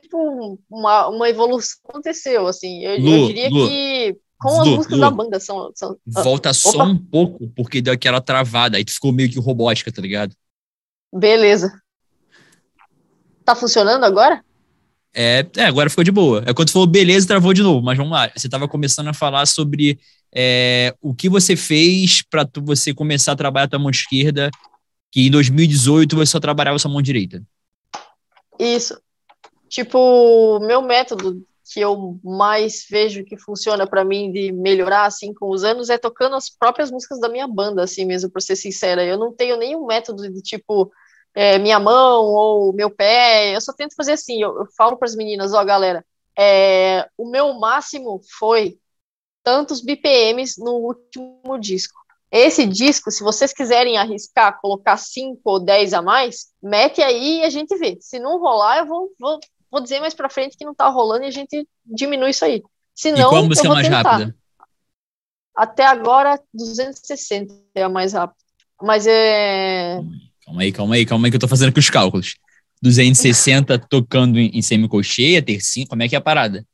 tipo, uma, uma evolução aconteceu, assim. Eu, Lu, eu diria Lu, que com as Lu, músicas da banda são. são Volta só um pouco, porque deu aquela travada, aí tu ficou meio que robótica, tá ligado? Beleza. Tá funcionando agora? É, é, agora ficou de boa. É quando tu falou beleza, travou de novo, mas vamos lá. Você estava começando a falar sobre é, o que você fez para você começar a trabalhar a tua mão esquerda que em 2018 você só trabalhava sua mão direita. Isso. Tipo, meu método que eu mais vejo que funciona para mim de melhorar assim com os anos é tocando as próprias músicas da minha banda, assim mesmo, para ser sincera. Eu não tenho nenhum método de tipo é, minha mão ou meu pé. Eu só tento fazer assim. Eu, eu falo para as meninas, ó, galera, é, o meu máximo foi tantos BPMs no último disco. Esse disco, se vocês quiserem arriscar, colocar 5 ou 10 a mais, mete aí e a gente vê. Se não rolar, eu vou, vou, vou dizer mais pra frente que não tá rolando e a gente diminui isso aí. Se não, e qual música é mais tentar. rápida? Até agora, 260 é a mais rápida. Mas é. Calma aí, calma aí, calma aí, que eu tô fazendo aqui os cálculos. 260 tocando em, em semicolcheia, tercinha, como é que é a parada?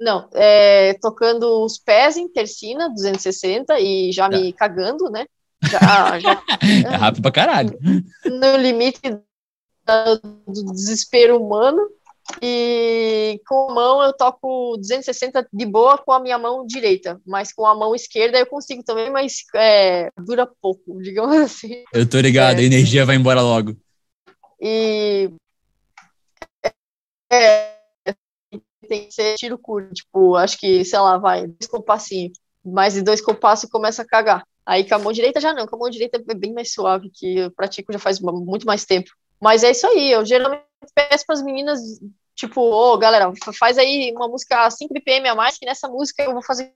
Não, é, tocando os pés em tercina, 260, e já me tá. cagando, né? Já, já, é rápido pra caralho. No limite do desespero humano. E com a mão eu toco 260 de boa com a minha mão direita, mas com a mão esquerda eu consigo também, mas é, dura pouco, digamos assim. Eu tô ligado, é, a energia vai embora logo. E é, tem que ser tiro curto, tipo, acho que, sei lá, vai, dois compassinhos, mais de dois compassos começa a cagar. Aí com a mão direita já não, com a mão direita é bem mais suave, que eu pratico já faz muito mais tempo. Mas é isso aí, eu geralmente peço para as meninas Tipo, ô, oh, galera, faz aí uma música 5 BPM a mais, que nessa música eu vou fazer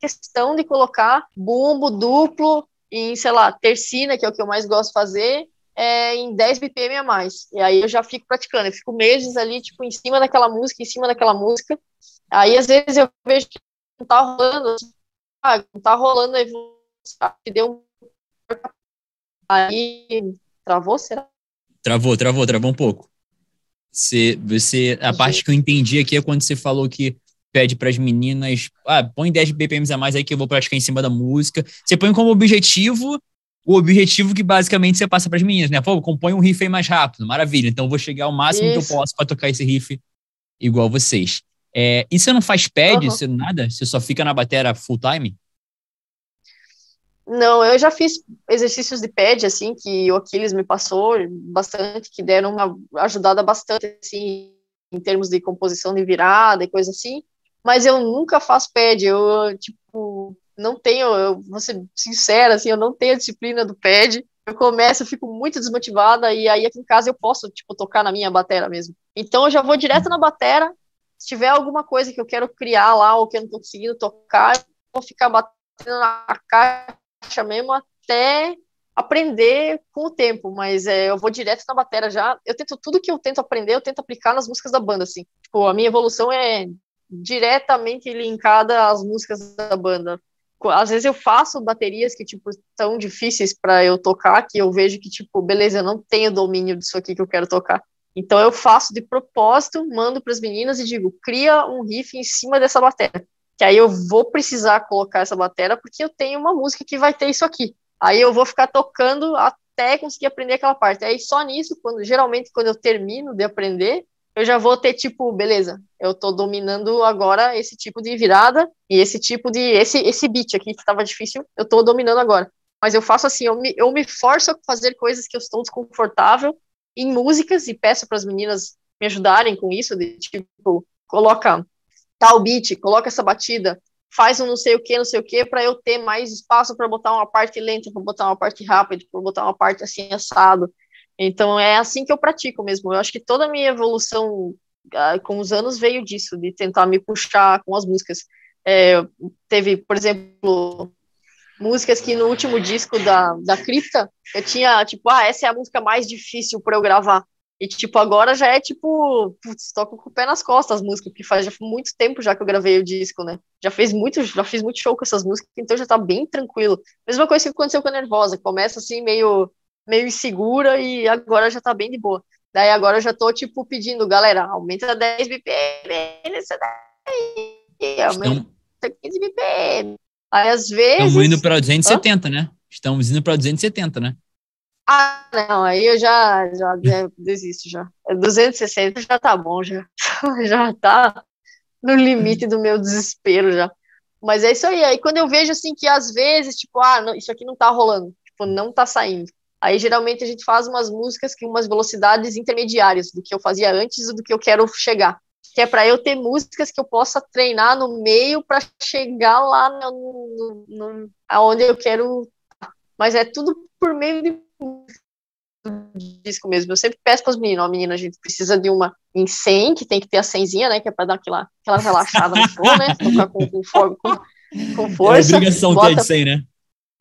questão de colocar bumbo duplo em, sei lá, tercina, que é o que eu mais gosto de fazer, é, em 10 BPM a mais. E aí eu já fico praticando, eu fico meses ali, tipo, em cima daquela música, em cima daquela música. Aí às vezes eu vejo que não tá rolando, assim, ah, não tá rolando, aí deu um. Aí travou, será? Travou, travou, travou um pouco. Você, você, a parte que eu entendi aqui é quando você falou que pede para as meninas, ah, põe 10 BPMs a mais aí que eu vou praticar em cima da música. Você põe como objetivo o objetivo que basicamente você passa para as meninas, né? Pô, compõe um riff aí mais rápido, maravilha. Então eu vou chegar ao máximo Isso. que eu posso para tocar esse riff igual vocês. É, e você não faz pad, uhum. você nada? Você só fica na bateria full time? Não, eu já fiz exercícios de pad, assim, que o Aquiles me passou bastante, que deram uma ajudada bastante, assim, em termos de composição de virada e coisa assim, mas eu nunca faço pad, eu, tipo, não tenho, eu vou ser sincera, assim, eu não tenho a disciplina do pad, eu começo, eu fico muito desmotivada, e aí aqui em casa eu posso, tipo, tocar na minha batera mesmo. Então eu já vou direto na batera, se tiver alguma coisa que eu quero criar lá, ou que eu não tô conseguindo tocar, eu vou ficar batendo na caixa mesmo até aprender com o tempo, mas é, eu vou direto na batera já. Eu tento tudo que eu tento aprender, eu tento aplicar nas músicas da banda, assim. Tipo, a minha evolução é diretamente linkada às músicas da banda. Às vezes eu faço baterias que, tipo, tão difíceis para eu tocar, que eu vejo que, tipo, beleza, eu não tenho domínio disso aqui que eu quero tocar. Então eu faço de propósito, mando para as meninas e digo, cria um riff em cima dessa bateria. Que aí eu vou precisar colocar essa bateria porque eu tenho uma música que vai ter isso aqui. Aí eu vou ficar tocando até conseguir aprender aquela parte. Aí só nisso, quando geralmente quando eu termino de aprender, eu já vou ter tipo, beleza, eu tô dominando agora esse tipo de virada e esse tipo de esse esse beat aqui que estava difícil, eu tô dominando agora. Mas eu faço assim, eu me, eu me forço a fazer coisas que eu estou desconfortável em músicas e peço para as meninas me ajudarem com isso, de tipo, coloca tal beat, coloca essa batida, faz um não sei o que, não sei o que, para eu ter mais espaço para botar uma parte lenta, para botar uma parte rápida, para botar uma parte assim assado. Então é assim que eu pratico mesmo. Eu acho que toda a minha evolução uh, com os anos veio disso, de tentar me puxar com as músicas. É, teve, por exemplo, músicas que no último disco da, da Cripta eu tinha, tipo, ah, essa é a música mais difícil para eu gravar. E, tipo, agora já é, tipo, putz, toco com o pé nas costas as músicas, porque faz já muito tempo já que eu gravei o disco, né? Já fez muito, já fiz muito show com essas músicas, então já tá bem tranquilo. Mesma coisa que aconteceu com a Nervosa, começa assim, meio meio insegura e agora já tá bem de boa. Daí agora eu já tô, tipo, pedindo, galera, aumenta 10 BPM nessa daí, aumenta Estão... 15 BPM. Aí às vezes... Estamos indo para 270, Hã? né? Estamos indo para 270, né? Ah, não, aí eu já, já, já desisto já. 260 já tá bom, já, já tá no limite do meu desespero já. Mas é isso aí. Aí quando eu vejo assim que às vezes, tipo, ah, não, isso aqui não tá rolando, tipo, não tá saindo. Aí geralmente a gente faz umas músicas com umas velocidades intermediárias do que eu fazia antes e do que eu quero chegar. Que é para eu ter músicas que eu possa treinar no meio para chegar lá no, no, no, aonde eu quero. Mas é tudo por meio de disco mesmo. Eu sempre peço para os meninos, ó, menina, a gente precisa de uma em 100, que tem que ter a 100zinha, né, que é para dar aquela, aquela relaxada no show, né, tocar com, com, com, com força. É obrigação ter de 100, né?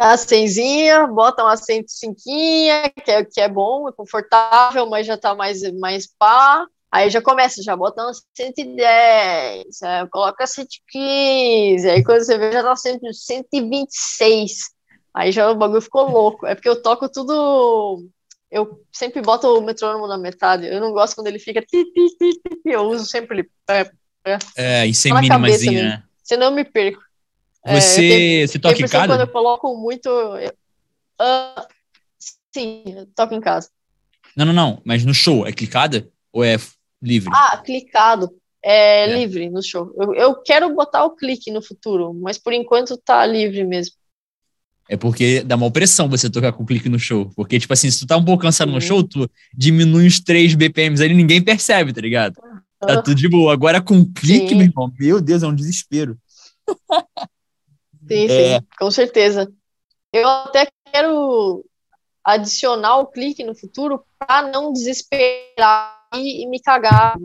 A senzinha, bota uma 105, que é, que é bom, é confortável, mas já tá mais, mais pá. Aí já começa, já bota uma 110, é, coloca 115, aí quando você vê já tá sempre 126. Aí já o bagulho ficou louco. É porque eu toco tudo. Eu sempre boto o metrônomo na metade. Eu não gosto quando ele fica. Eu uso sempre ele. É, é, é isso é mínimazinho, né? Senão eu me perco. Você, é, você toca em casa? Quando eu coloco muito. Uh, sim, eu toco em casa. Não, não, não. Mas no show, é clicada ou é livre? Ah, clicado. É, é. livre no show. Eu, eu quero botar o clique no futuro, mas por enquanto tá livre mesmo. É porque dá uma opressão você tocar com clique no show. Porque, tipo assim, se tu tá um pouco cansado no show, tu diminui uns 3 BPMs ali ninguém percebe, tá ligado? Tá tudo de boa. Agora com clique, Sim. meu irmão, meu Deus, é um desespero. Sim, é... sim, com certeza. Eu até quero adicionar o clique no futuro para não desesperar e, e, me cagar.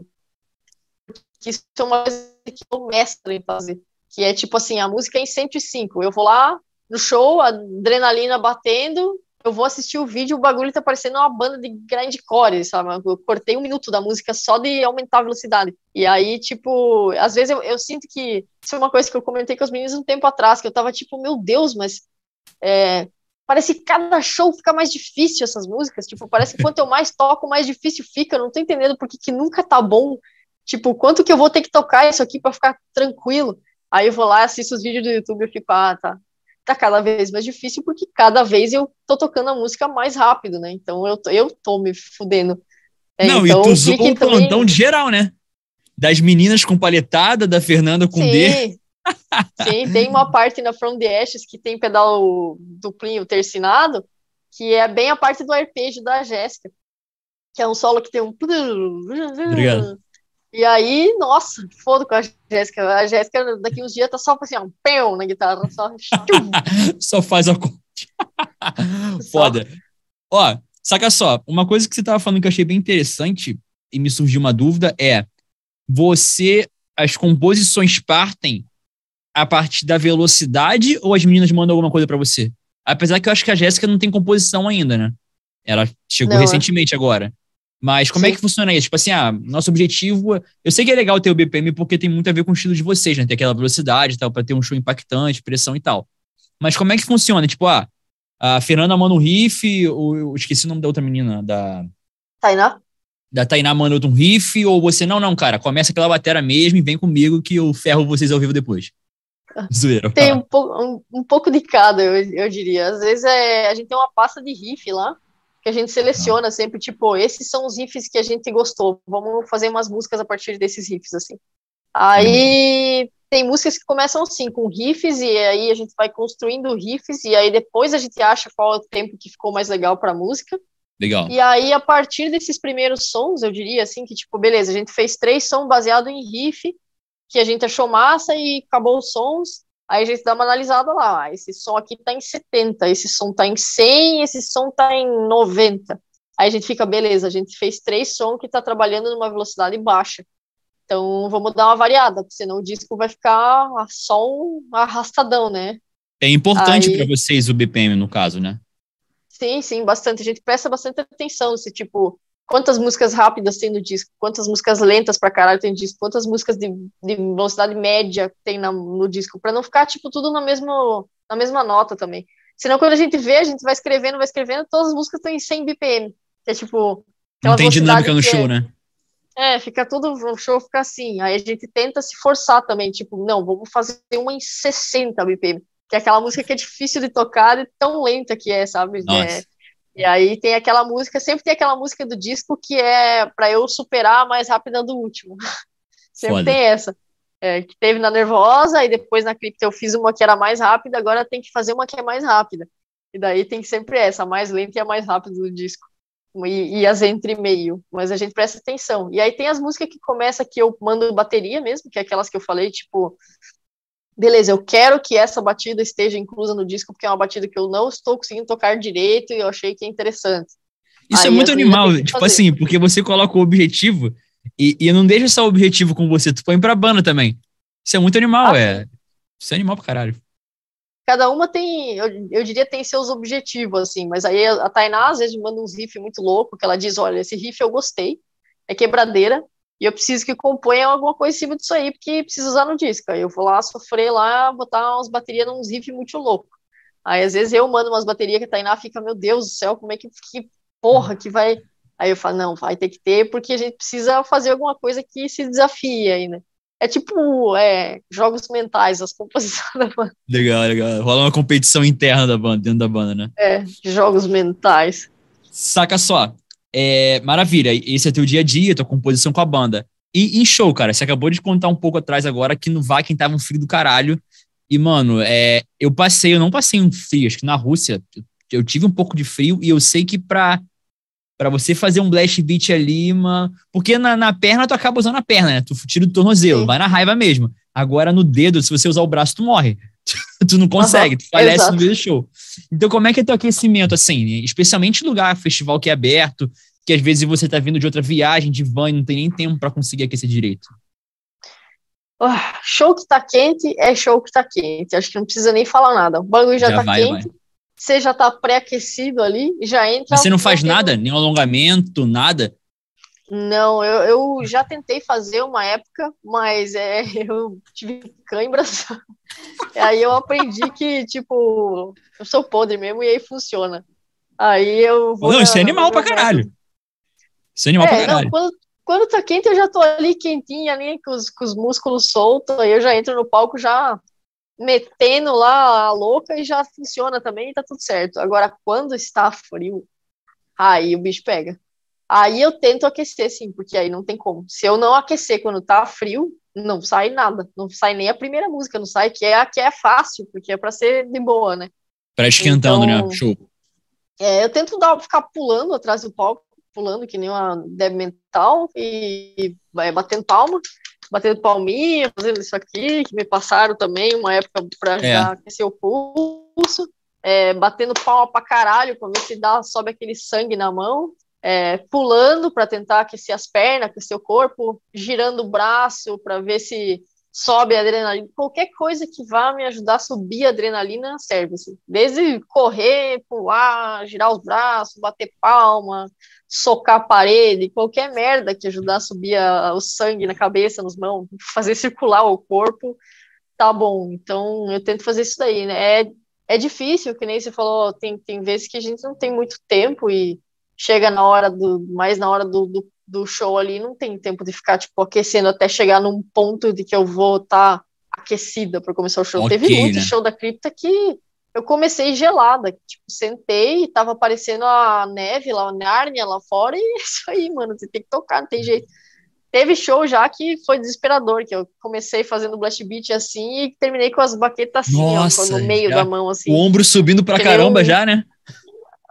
que isso é uma coisa que eu mestre em fazer. Que é tipo assim, a música é em 105. Eu vou lá no show, adrenalina batendo, eu vou assistir o vídeo, o bagulho tá parecendo uma banda de grindcore, sabe? Eu cortei um minuto da música só de aumentar a velocidade. E aí, tipo, às vezes eu, eu sinto que isso é uma coisa que eu comentei com os meninos um tempo atrás, que eu tava tipo, meu Deus, mas é, parece que cada show fica mais difícil essas músicas. Tipo, parece que quanto eu mais toco, mais difícil fica. Eu não tô entendendo porque que nunca tá bom. Tipo, quanto que eu vou ter que tocar isso aqui para ficar tranquilo? Aí eu vou lá, assisto os vídeos do YouTube e fico, ah, tá. Tá cada vez mais difícil porque cada vez eu tô tocando a música mais rápido, né? Então eu, eu tô me fudendo. É, não, então, e tu usou o plantão de geral, né? Das meninas com paletada, da Fernanda com Sim. D. Sim, tem uma parte na From the Ashes que tem pedal duplinho tercinado, que é bem a parte do arpejo da Jéssica, que é um solo que tem um. Obrigado. E aí, nossa, foda com a Jéssica. A Jéssica daqui uns dias tá só assim, um pão na guitarra. Só, só faz a conta. foda. Ó, saca só, uma coisa que você tava falando que eu achei bem interessante e me surgiu uma dúvida é: você, as composições partem a partir da velocidade ou as meninas mandam alguma coisa para você? Apesar que eu acho que a Jéssica não tem composição ainda, né? Ela chegou não, é. recentemente é. agora. Mas como Sim. é que funciona isso? Tipo assim, ah, nosso objetivo. Eu sei que é legal ter o BPM porque tem muito a ver com o estilo de vocês, né? Ter aquela velocidade e tal, pra ter um show impactante, pressão e tal. Mas como é que funciona? Tipo, ah, a Fernanda manda um riff, ou eu esqueci o nome da outra menina, da. Tainá? Da Tainá manda um riff, ou você, não, não, cara, começa aquela batera mesmo e vem comigo que eu ferro vocês ao vivo depois. Zoeira. Tem um, um, um, pouco de cada, eu, eu diria. Às vezes é, a gente tem uma pasta de riff lá, que a gente seleciona sempre, tipo, esses são os riffs que a gente gostou, vamos fazer umas músicas a partir desses riffs, assim. Aí uhum. tem músicas que começam assim, com riffs, e aí a gente vai construindo riffs, e aí depois a gente acha qual é o tempo que ficou mais legal pra música. Legal. E aí, a partir desses primeiros sons, eu diria assim, que tipo, beleza, a gente fez três sons baseados em riff, que a gente achou massa e acabou os sons. Aí a gente dá uma analisada lá. Ah, esse som aqui tá em 70, esse som tá em 100, esse som tá em 90. Aí a gente fica, beleza, a gente fez três sons que tá trabalhando numa velocidade baixa. Então vamos dar uma variada, porque senão o disco vai ficar só um arrastadão, né? É importante para vocês o BPM, no caso, né? Sim, sim, bastante. A gente presta bastante atenção se tipo, quantas músicas rápidas tem no disco, quantas músicas lentas pra caralho tem no disco, quantas músicas de, de velocidade média tem na, no disco, para não ficar, tipo, tudo na, mesmo, na mesma nota também. Senão, quando a gente vê, a gente vai escrevendo, vai escrevendo, todas as músicas estão em 100 BPM, que é, tipo... Não tem dinâmica no show, é, né? É, fica tudo, o show fica assim, aí a gente tenta se forçar também, tipo, não, vamos fazer uma em 60 BPM, que é aquela música que é difícil de tocar e tão lenta que é, sabe? Nossa. É, e aí tem aquela música, sempre tem aquela música do disco que é para eu superar a mais rápida do último. sempre Foda. tem essa. É, que teve na Nervosa, e depois na Cripta eu fiz uma que era mais rápida, agora tem que fazer uma que é mais rápida. E daí tem sempre essa, a mais lenta e a mais rápida do disco. E, e as entre meio, mas a gente presta atenção. E aí tem as músicas que começa que eu mando bateria mesmo, que é aquelas que eu falei, tipo, beleza, eu quero que essa batida esteja inclusa no disco, porque é uma batida que eu não estou conseguindo tocar direito e eu achei que é interessante. Isso é Aí, é muito animal, tipo fazer. assim, porque você coloca o objetivo e, e não deixa só o objetivo com você, tu põe pra banda também. Isso é muito animal, ah, é. Isso é animal pra caralho. Cada uma tem, eu, eu diria, tem seus objetivos, assim, mas aí a Tainá às vezes manda uns riffs muito louco, que ela diz, olha, esse riff eu gostei, é quebradeira, e eu preciso que componha alguma coisa em cima disso aí, porque precisa usar no disco. Aí eu vou lá sofrer lá, botar umas baterias num riff muito louco. Aí às vezes eu mando umas baterias que a Tainá fica, meu Deus do céu, como é que, que porra que vai. Aí eu falo, não, vai ter que ter, porque a gente precisa fazer alguma coisa que se desafie aí, né? É tipo é, jogos mentais, as composições da banda. Legal, legal. Rola uma competição interna da banda, dentro da banda, né? É, jogos mentais. Saca só, é, maravilha, esse é teu dia a dia, tua composição com a banda. E em show, cara, você acabou de contar um pouco atrás agora que no Vakin tava um frio do caralho. E, mano, é, eu passei, eu não passei um frio, acho que na Rússia eu tive um pouco de frio e eu sei que pra, pra você fazer um blast beat ali, mano, porque na, na perna tu acaba usando a perna, né? Tu tira do tornozelo, Sim. vai na raiva mesmo. Agora no dedo, se você usar o braço, tu morre. tu não consegue, tu falece exato. no meio do show. Então, como é que é teu aquecimento, assim? Especialmente lugar, festival que é aberto, que às vezes você tá vindo de outra viagem, de van, e não tem nem tempo para conseguir aquecer direito. Ah, show que tá quente é show que tá quente. Acho que não precisa nem falar nada. O bagulho já, já tá vai, quente. Vai. Você já tá pré-aquecido ali, já entra. Você não faz nada? Nenhum alongamento, nada? Não, eu, eu já tentei fazer uma época, mas é, eu tive cãibras. aí eu aprendi que, tipo, eu sou podre mesmo e aí funciona. Aí eu vou. Não, isso é animal pra caralho. Isso é animal é, pra caralho. Não, quando, quando tá quente, eu já tô ali quentinha, ali com os, com os músculos soltos, aí eu já entro no palco já metendo lá a louca e já funciona também e tá tudo certo. Agora, quando está frio, aí o bicho pega. Aí eu tento aquecer, sim, porque aí não tem como. Se eu não aquecer quando tá frio, não sai nada. Não sai nem a primeira música, não sai, que é a que é fácil, porque é pra ser de boa, né? Pra esquentando, né? então, né? Show. É, eu tento dar, ficar pulando atrás do palco, pulando que nem uma deb mental e vai batendo palma, batendo palminha, fazendo isso aqui, que me passaram também uma época para é. aquecer o pulso, é, batendo palma pra caralho, pra ver se dá, sobe aquele sangue na mão é, pulando para tentar aquecer as pernas, aquecer o corpo, girando o braço para ver se sobe a adrenalina. Qualquer coisa que vá me ajudar a subir a adrenalina serve. Assim. Desde correr, pular, girar os braços, bater palma, socar a parede, qualquer merda que ajudar a subir a, o sangue na cabeça, nas mãos, fazer circular o corpo, tá bom. Então eu tento fazer isso daí, né? É, é difícil, que nem você falou, tem, tem vezes que a gente não tem muito tempo e chega na hora do, mais na hora do, do, do, show ali, não tem tempo de ficar, tipo, aquecendo até chegar num ponto de que eu vou estar tá aquecida para começar o show. Okay, Teve muito né? show da cripta que eu comecei gelada, tipo, sentei e tava aparecendo a neve lá, a Nárnia lá fora, e é isso aí, mano, você tem que tocar, não tem jeito. Teve show já que foi desesperador, que eu comecei fazendo blast beat assim e terminei com as baquetas assim, Nossa, ó, no meio da mão, assim. O ombro subindo pra caramba já, né?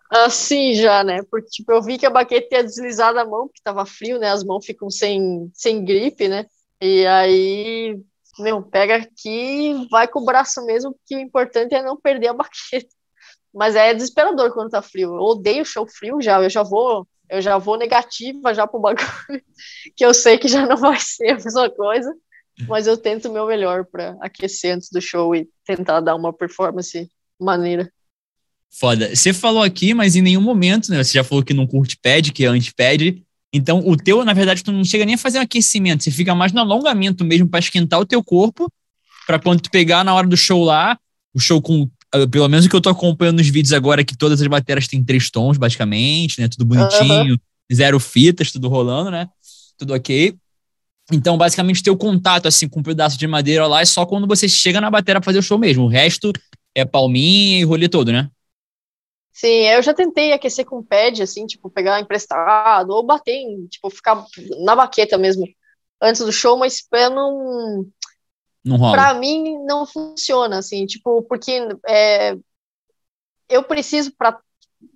Assim já, né? Porque tipo, eu vi que a baqueta tinha deslizado a mão, porque tava frio, né? As mãos ficam sem, sem gripe, né? E aí, meu, pega aqui vai com o braço mesmo, porque o importante é não perder a baqueta. Mas é desesperador quando tá frio. Eu odeio show frio já, eu já vou, eu já vou negativa já pro bagulho, que eu sei que já não vai ser a mesma coisa, mas eu tento o meu melhor para aquecer antes do show e tentar dar uma performance maneira. Foda. Você falou aqui, mas em nenhum momento, né? Você já falou que não curte pad, que é anti-pad. Então, o teu, na verdade, tu não chega nem a fazer um aquecimento, você fica mais no alongamento mesmo para esquentar o teu corpo, para quando tu pegar na hora do show lá, o show com, ah, pelo menos o que eu tô acompanhando nos vídeos agora, que todas as baterias têm três tons, basicamente, né? Tudo bonitinho, uhum. zero fitas, tudo rolando, né? Tudo ok. Então, basicamente, teu contato, assim, com um pedaço de madeira lá é só quando você chega na bateria pra fazer o show mesmo. O resto é palminha e rolê todo, né? Sim, eu já tentei aquecer com pad, assim, tipo, pegar emprestado, ou bater em, tipo, ficar na baqueta mesmo, antes do show, mas eu não... Não rola. Pra mim, não funciona, assim, tipo, porque é, eu preciso, pra,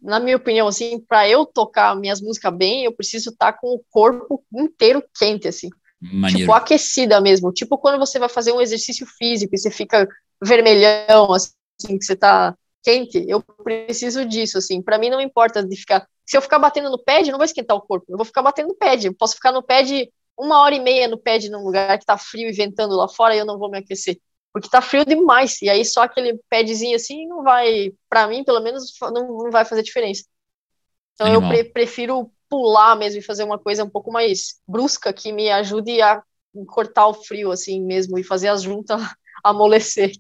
na minha opinião, assim, para eu tocar minhas músicas bem, eu preciso estar tá com o corpo inteiro quente, assim. Maneiro. Tipo, aquecida mesmo. Tipo, quando você vai fazer um exercício físico e você fica vermelhão, assim, que você tá quente, eu preciso disso, assim. Para mim não importa de ficar. Se eu ficar batendo no pad, não vou esquentar o corpo. Eu vou ficar batendo no pad. Eu posso ficar no pad uma hora e meia no pad num lugar que tá frio e ventando lá fora e eu não vou me aquecer. Porque tá frio demais. E aí só aquele padzinho assim não vai, para mim, pelo menos, não, não vai fazer diferença. Então Animal. eu pre prefiro pular mesmo e fazer uma coisa um pouco mais brusca que me ajude a cortar o frio assim mesmo e fazer as juntas amolecer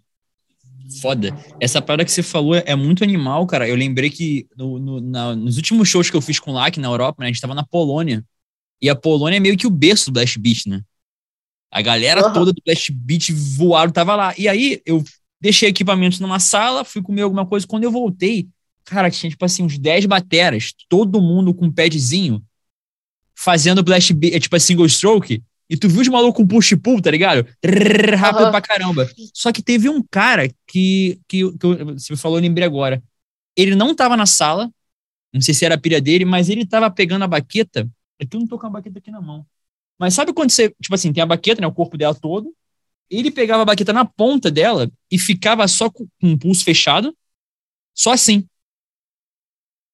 foda. Essa parada que você falou é muito animal, cara. Eu lembrei que no, no, na, nos últimos shows que eu fiz com o LAC na Europa, né, a gente tava na Polônia. E a Polônia é meio que o berço do Blast Beat, né? A galera uhum. toda do Blast Beat voaram, tava lá. E aí eu deixei equipamentos numa sala, fui comer alguma coisa. Quando eu voltei, cara, tinha tipo assim uns 10 bateras, todo mundo com um padzinho, fazendo Blast Beat, é, tipo assim, single stroke. E tu viu os malucos com push pull, tá ligado? rápido uhum. pra caramba. Só que teve um cara que, que, que você falou, eu lembrei agora. Ele não tava na sala, não sei se era a pilha dele, mas ele tava pegando a baqueta. É que eu não tô com a baqueta aqui na mão. Mas sabe quando você, tipo assim, tem a baqueta, né? O corpo dela todo. Ele pegava a baqueta na ponta dela e ficava só com, com o pulso fechado, só assim.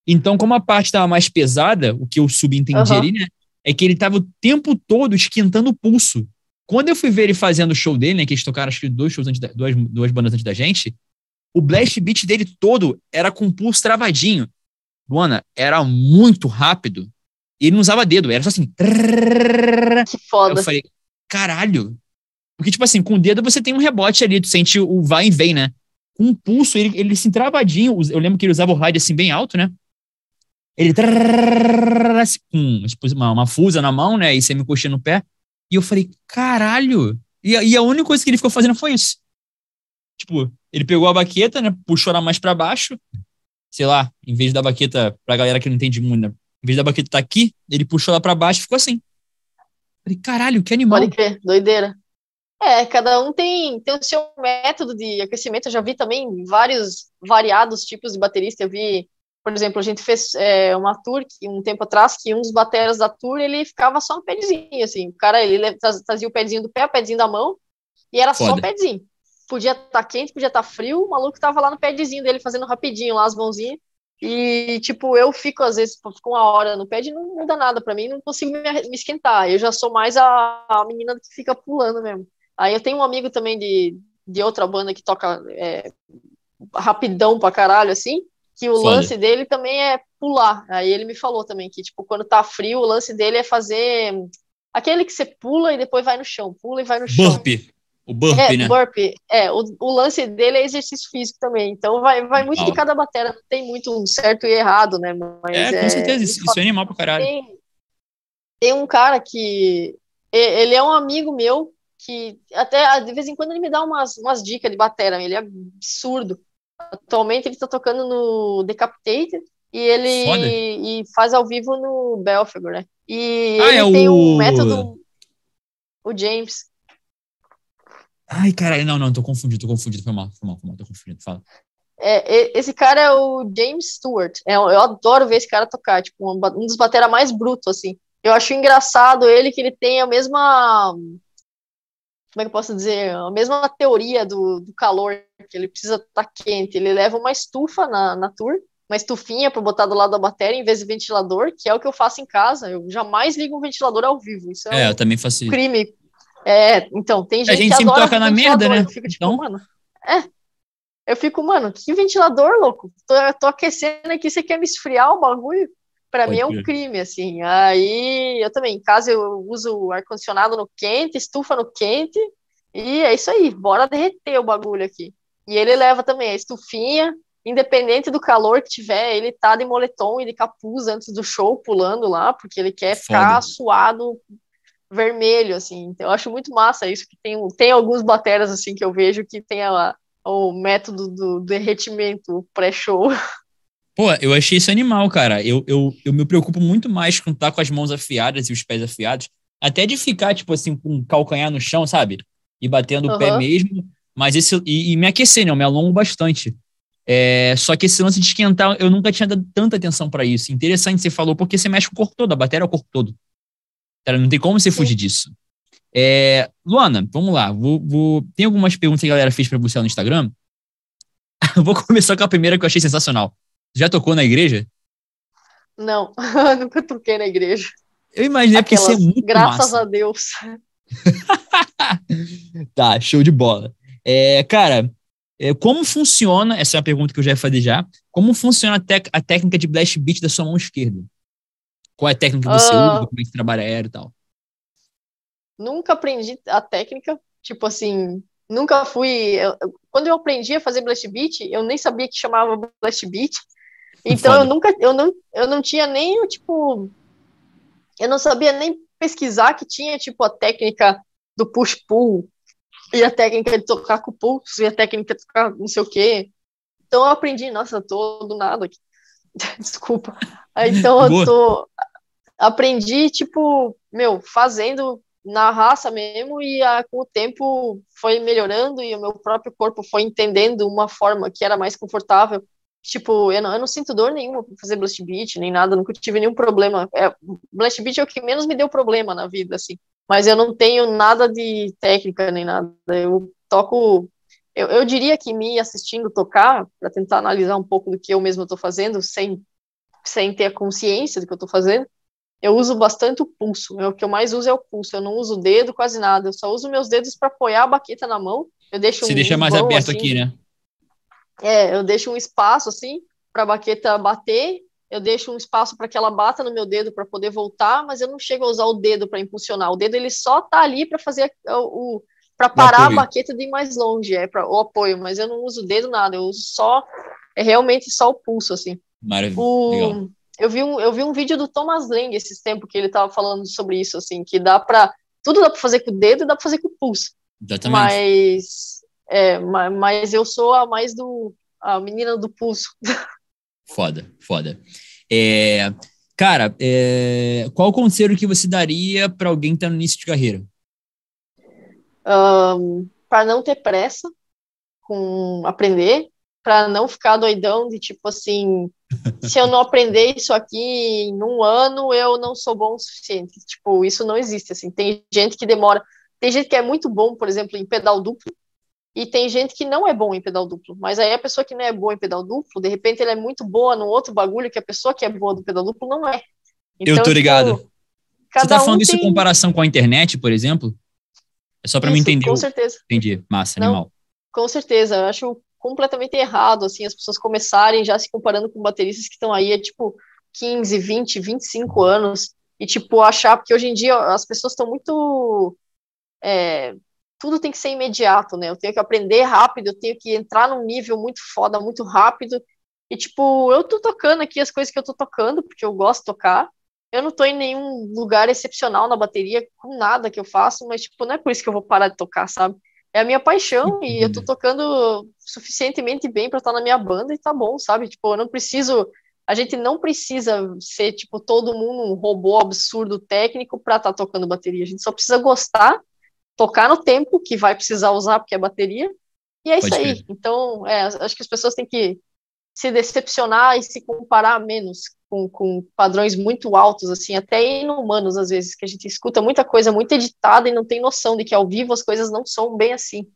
Então, como a parte estava mais pesada, o que eu subentendi uhum. ali, né? É que ele estava o tempo todo esquentando o pulso. Quando eu fui ver ele fazendo o show dele, né, que eles tocaram acho que dois shows antes da, duas, duas bandas antes da gente, o blast beat dele todo era com pulso travadinho. Luana, era muito rápido. E ele não usava dedo, era só assim. Que foda. Eu falei, caralho. Porque, tipo assim, com o dedo você tem um rebote ali, tu sente o vai e vem, né? Com um pulso, ele, ele assim, travadinho. Eu lembro que ele usava o rádio assim, bem alto, né? Ele com uma, uma fusa na mão, né? E você me coxinha no pé. E eu falei, caralho. E, e a única coisa que ele ficou fazendo foi isso. Tipo, ele pegou a baqueta, né? Puxou ela mais para baixo. Sei lá, em vez da baqueta, pra galera que não entende muito, né? Em vez da baqueta tá aqui, ele puxou ela para baixo e ficou assim. Falei, caralho, que animal. Pode crer, doideira. É, cada um tem, tem o seu método de aquecimento. Eu já vi também vários variados tipos de baterista. Eu vi, por exemplo, a gente fez é, uma tour um tempo atrás que um dos bateras da tour ele ficava só no pedzinho, assim. O cara ele trazia o pedzinho do pé, o pedzinho da mão e era Foda. só o pedzinho podia estar tá quente, podia estar tá frio, o maluco tava lá no padzinho dele fazendo rapidinho lá as mãozinhas. E, tipo, eu fico, às vezes, fico uma hora no pad e não muda nada para mim, não consigo me, me, esquentar. Eu já sou mais a, a, menina que fica pulando mesmo. Aí eu tenho um amigo também de, de outra banda que toca é, rapidão pra caralho, assim, que o Foda. lance dele também é pular. Aí ele me falou também que, tipo, quando tá frio, o lance dele é fazer aquele que você pula e depois vai no chão, pula e vai no chão. Burpee. O burpee, é, né? Burpee. É, o, o lance dele é exercício físico também. Então vai, vai muito de cada bateria, não tem muito um certo e errado, né? Mas, é, com é, certeza, isso, isso é animal pra caralho. Tem, tem um cara que. Ele é um amigo meu que até de vez em quando ele me dá umas, umas dicas de bateria, ele é absurdo. Atualmente ele tá tocando no Decapitated e ele e faz ao vivo no Belfagor, né? E ah, ele é tem o... um método. O James. Ai, caralho, não, não, tô confundido, tô confundido, foi mal, foi mal, foi mal, tô confundido, fala. É, esse cara é o James Stewart. É, eu adoro ver esse cara tocar, tipo, um, um dos bateras mais brutos, assim. Eu acho engraçado ele que ele tem a mesma. Como é que eu posso dizer? A mesma teoria do, do calor, que ele precisa estar tá quente. Ele leva uma estufa na, na tour, uma estufinha para botar do lado da bateria em vez de ventilador, que é o que eu faço em casa. Eu jamais ligo um ventilador ao vivo. Isso é, é um eu também faço crime é, então, tem gente, a gente que sempre toca na merda, né? Eu fico tipo, então... mano, é. Eu fico, mano, que ventilador, louco? Tô, tô aquecendo aqui, você quer me esfriar o bagulho? Pode mim é um crime, assim. Aí eu também, em casa eu uso ar-condicionado no quente, estufa no quente, e é isso aí, bora derreter o bagulho aqui. E ele leva também a estufinha, independente do calor que tiver, ele tá de moletom e de capuz antes do show, pulando lá, porque ele quer Foda. ficar suado vermelho, assim. Então, eu acho muito massa isso, que tem, tem alguns bateras, assim, que eu vejo que tem a, o método do derretimento pré-show. Pô, eu achei isso animal, cara. Eu, eu, eu me preocupo muito mais com estar tá com as mãos afiadas e os pés afiados, até de ficar, tipo assim, com o calcanhar no chão, sabe? E batendo uhum. o pé mesmo. Mas esse. E, e, me aquecer, né? Eu me alongo bastante. É, só que esse lance de esquentar, eu nunca tinha dado tanta atenção para isso. Interessante você falou, porque você mexe com o corpo todo, a bateria é o corpo todo. Cara, não tem como você fugir disso. É, Luana, vamos lá. Vou, vou, Tem algumas perguntas que a galera fez para você no Instagram. vou começar com a primeira que eu achei sensacional. Já tocou na igreja? Não, nunca toquei na igreja. Eu imaginei Aquelas, porque isso é muito Graças massa. a Deus. tá, show de bola. É, cara, é, como funciona, essa é uma pergunta que eu já ia fazer já, como funciona a, a técnica de blast beat da sua mão esquerda? Qual é a técnica que você uh, usa? Como é que trabalha aéreo e tal? Nunca aprendi a técnica. Tipo assim, nunca fui. Eu, quando eu aprendi a fazer blast beat, eu nem sabia que chamava blast beat. Então Foda. eu nunca, eu não, eu não tinha nem tipo, eu não sabia nem pesquisar que tinha tipo a técnica do push pull e a técnica de tocar com o pulso e a técnica de tocar não sei o quê. Então eu aprendi, nossa, tô do nada aqui. Desculpa. Então eu tô aprendi, tipo, meu, fazendo na raça mesmo, e a, com o tempo foi melhorando e o meu próprio corpo foi entendendo uma forma que era mais confortável. Tipo, eu não, eu não sinto dor nenhuma pra fazer blast beat, nem nada, nunca tive nenhum problema. É, blast beat é o que menos me deu problema na vida, assim. Mas eu não tenho nada de técnica nem nada. Eu toco. Eu, eu diria que me assistindo tocar, para tentar analisar um pouco do que eu mesmo estou fazendo, sem, sem ter a consciência do que eu estou fazendo, eu uso bastante o pulso. O que eu mais uso é o pulso. Eu não uso o dedo, quase nada. Eu só uso meus dedos para apoiar a baqueta na mão. Eu deixo Você um deixa mais aberto assim, aqui, né? É, eu deixo um espaço assim para a baqueta bater. Eu deixo um espaço para que ela bata no meu dedo para poder voltar, mas eu não chego a usar o dedo para impulsionar. O dedo ele só tá ali para fazer o, o para parar a baqueta de ir mais longe, é para o apoio, mas eu não uso o dedo nada, eu uso só é realmente só o pulso assim. Maravilha. O, eu vi um eu vi um vídeo do Thomas Lang esses tempos que ele tava falando sobre isso assim, que dá para tudo dá para fazer com o dedo e dá para fazer com o pulso. Exatamente. Mas é, mas eu sou a mais do a menina do pulso. Foda, foda. É, cara, é, qual conselho que você daria para alguém que tá no início de carreira? Um, para não ter pressa com aprender, para não ficar doidão de tipo assim, se eu não aprender isso aqui em um ano, eu não sou bom o suficiente. Tipo, isso não existe assim. Tem gente que demora, tem gente que é muito bom, por exemplo, em pedal duplo, e tem gente que não é bom em pedal duplo, mas aí a pessoa que não é boa em pedal duplo, de repente ela é muito boa no outro bagulho que a pessoa que é boa do pedal duplo não é. Então, eu tô ligado. Tipo, Você tá falando um isso em comparação com a internet, por exemplo? É só para me entender. Com certeza. Entendi. Massa, não, animal. Com certeza. Eu acho completamente errado, assim, as pessoas começarem já se comparando com bateristas que estão aí há, tipo, 15, 20, 25 anos, e, tipo, achar, porque hoje em dia as pessoas estão muito é, tudo tem que ser imediato, né? Eu tenho que aprender rápido, eu tenho que entrar num nível muito foda, muito rápido. E, tipo, eu tô tocando aqui as coisas que eu tô tocando, porque eu gosto de tocar. Eu não tô em nenhum lugar excepcional na bateria, com nada que eu faço, mas, tipo, não é por isso que eu vou parar de tocar, sabe? É a minha paixão e eu tô tocando suficientemente bem para estar na minha banda e tá bom, sabe? Tipo, eu não preciso. A gente não precisa ser, tipo, todo mundo um robô absurdo técnico para estar tá tocando bateria. A gente só precisa gostar tocar no tempo que vai precisar usar, porque é bateria, e é Pode isso aí. Então, é, acho que as pessoas têm que se decepcionar e se comparar menos com, com padrões muito altos, assim, até inumanos às vezes, que a gente escuta muita coisa muito editada e não tem noção de que ao vivo as coisas não são bem assim.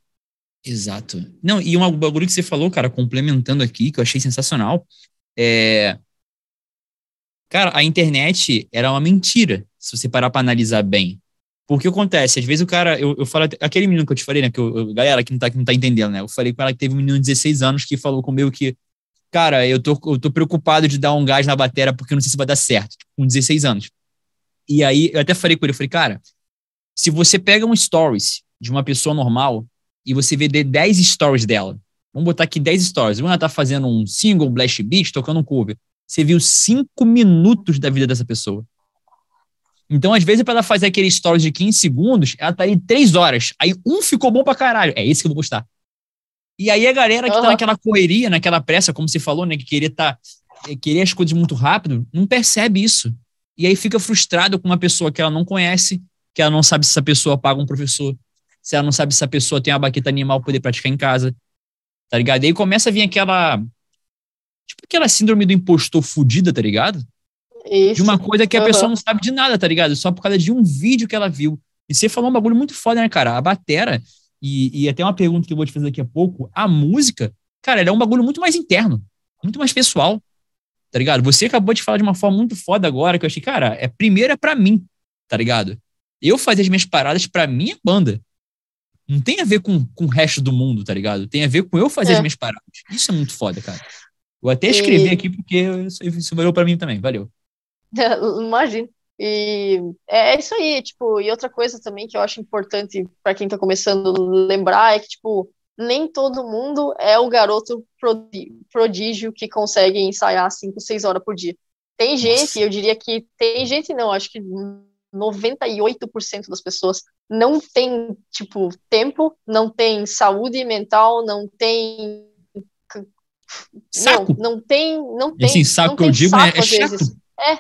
Exato. Não, e um bagulho que você falou, cara, complementando aqui, que eu achei sensacional, é. Cara, a internet era uma mentira, se você parar para analisar bem. Porque acontece, às vezes o cara, eu, eu falo, aquele menino que eu te falei, né, que eu, eu, galera que não, tá, que não tá entendendo, né, eu falei com ela que teve um menino de 16 anos que falou comigo que, cara, eu tô, eu tô preocupado de dar um gás na bateria porque eu não sei se vai dar certo, tipo, com 16 anos. E aí, eu até falei com ele, eu falei, cara, se você pega um stories de uma pessoa normal e você vê 10 stories dela, vamos botar aqui 10 stories, uma tá fazendo um single, blast beat, tocando um cover, você viu 5 minutos da vida dessa pessoa. Então, às vezes, para ela fazer aquele stories de 15 segundos, ela tá ali 3 horas. Aí um ficou bom pra caralho. É esse que eu vou postar. E aí a galera que uhum. tá naquela correria, naquela pressa, como você falou, né? Que queria tá, eh, querer as coisas muito rápido, não percebe isso. E aí fica frustrado com uma pessoa que ela não conhece, que ela não sabe se essa pessoa paga um professor, se ela não sabe se essa pessoa tem uma baqueta animal para poder praticar em casa. Tá ligado? E aí começa a vir aquela. Tipo aquela síndrome do impostor fudida, tá ligado? Isso. De uma coisa que a uhum. pessoa não sabe de nada, tá ligado? Só por causa de um vídeo que ela viu. E você falou um bagulho muito foda, né, cara? A batera, e, e até uma pergunta que eu vou te fazer daqui a pouco, a música, cara, ela é um bagulho muito mais interno, muito mais pessoal, tá ligado? Você acabou de falar de uma forma muito foda agora, que eu achei, cara, é primeiro é pra mim, tá ligado? Eu fazer as minhas paradas pra minha banda. Não tem a ver com, com o resto do mundo, tá ligado? Tem a ver com eu fazer é. as minhas paradas. Isso é muito foda, cara. Vou até escrever e... aqui porque isso valeu pra mim também. Valeu. Imagino. E é isso aí, tipo, e outra coisa também que eu acho importante para quem tá começando a lembrar é que, tipo, nem todo mundo é o garoto prodígio que consegue ensaiar 5, 6 horas por dia. Tem gente, Nossa. eu diria que tem gente não, acho que 98% das pessoas não tem, tipo, tempo, não tem saúde mental, não tem saco. Não, não tem, não tem. Esse saco que eu digo é, é chato. É,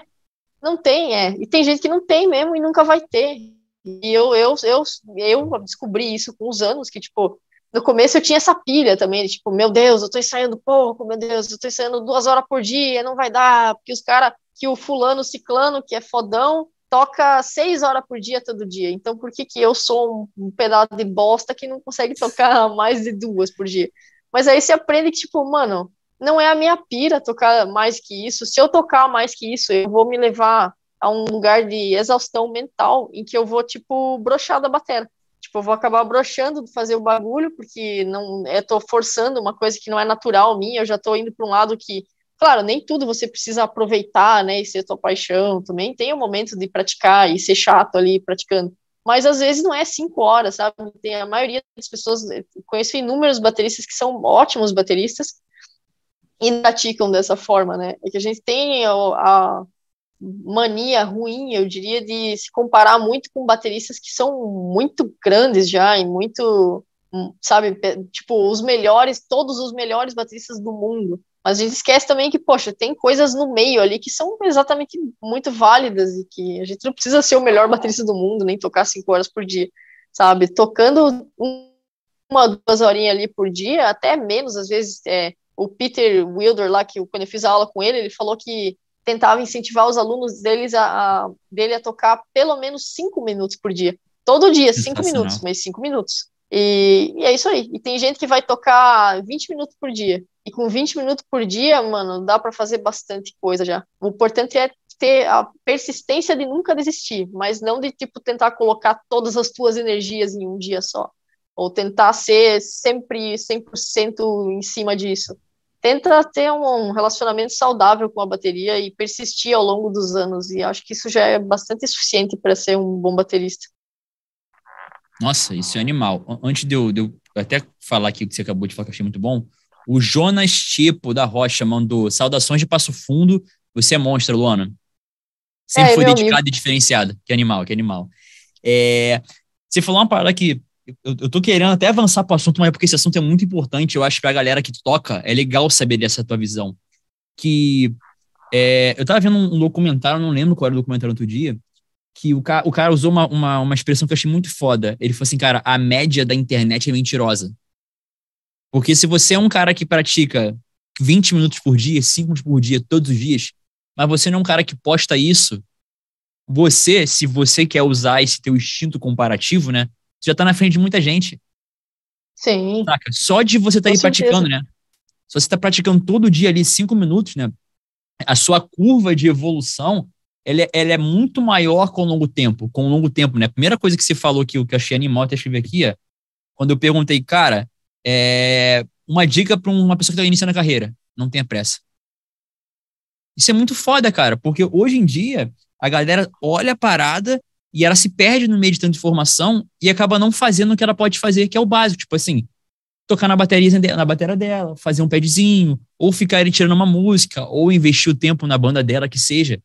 não tem, é. E tem gente que não tem mesmo e nunca vai ter. E eu, eu, eu, eu descobri isso com os anos, que, tipo, no começo eu tinha essa pilha também, tipo, meu Deus, eu tô ensaiando pouco, meu Deus, eu tô ensaiando duas horas por dia, não vai dar, porque os caras, que o fulano ciclano, que é fodão, toca seis horas por dia todo dia. Então, por que que eu sou um pedaço de bosta que não consegue tocar mais de duas por dia? Mas aí você aprende que, tipo, mano, não é a minha pira tocar mais que isso. Se eu tocar mais que isso, eu vou me levar a um lugar de exaustão mental em que eu vou, tipo, brochar da bateria. Tipo, eu vou acabar brochando de fazer o bagulho, porque não eu tô forçando uma coisa que não é natural minha, eu já tô indo para um lado que, claro, nem tudo você precisa aproveitar, né, e ser tua paixão, também tem o um momento de praticar e ser chato ali praticando. Mas às vezes não é cinco horas, sabe? Tem a maioria das pessoas, conheço inúmeros bateristas que são ótimos bateristas e praticam dessa forma, né? É que a gente tem a, a mania ruim, eu diria, de se comparar muito com bateristas que são muito grandes já e muito, sabe, tipo, os melhores, todos os melhores bateristas do mundo. Mas a gente esquece também que, poxa, tem coisas no meio ali que são exatamente muito válidas e que a gente não precisa ser o melhor baterista do mundo, nem tocar cinco horas por dia, sabe? Tocando uma, duas horinhas ali por dia, até menos, às vezes, é, o Peter Wilder lá, que quando eu fiz a aula com ele, ele falou que tentava incentivar os alunos deles a, a, dele a tocar pelo menos cinco minutos por dia. Todo dia, cinco minutos, mas cinco minutos. E, e, é isso aí. E tem gente que vai tocar 20 minutos por dia. E com 20 minutos por dia, mano, dá para fazer bastante coisa já. O importante é ter a persistência de nunca desistir, mas não de, tipo, tentar colocar todas as tuas energias em um dia só. Ou tentar ser sempre 100% em cima disso tenta ter um relacionamento saudável com a bateria e persistir ao longo dos anos. E acho que isso já é bastante suficiente para ser um bom baterista. Nossa, isso é animal. Antes de eu, de eu, até falar aqui o que você acabou de falar, que eu achei muito bom, o Jonas Tipo da Rocha mandou saudações de Passo Fundo. Você é monstro, Luana. Sempre é, foi dedicado amigo. e diferenciado. Que animal, que animal. É, você falou uma parada que eu, eu tô querendo até avançar para o assunto, mas é porque esse assunto é muito importante. Eu acho que a galera que toca é legal saber dessa tua visão. Que é, eu tava vendo um, documentário, não lembro qual era o documentário outro dia, que o, ca, o cara usou uma, uma, uma expressão que eu achei muito foda. Ele falou assim, cara, a média da internet é mentirosa. Porque se você é um cara que pratica 20 minutos por dia, 5 minutos por dia, todos os dias, mas você não é um cara que posta isso, você, se você quer usar esse teu instinto comparativo, né? Você já tá na frente de muita gente. Sim. Saca? Só de você estar tá aí praticando, né? Se você está praticando todo dia ali cinco minutos, né? A sua curva de evolução, ela, é, ela é muito maior com o longo tempo, com o longo tempo, né? A primeira coisa que você falou que eu achei animal, até escrevi aqui, é quando eu perguntei, cara, é, uma dica para uma pessoa que está iniciando a carreira, não tenha pressa. Isso é muito foda, cara, porque hoje em dia a galera olha a parada e ela se perde no meio de tanta informação e acaba não fazendo o que ela pode fazer, que é o básico, tipo assim, tocar na bateria, na bateria dela, fazer um padzinho, ou ficar tirando uma música, ou investir o tempo na banda dela, que seja.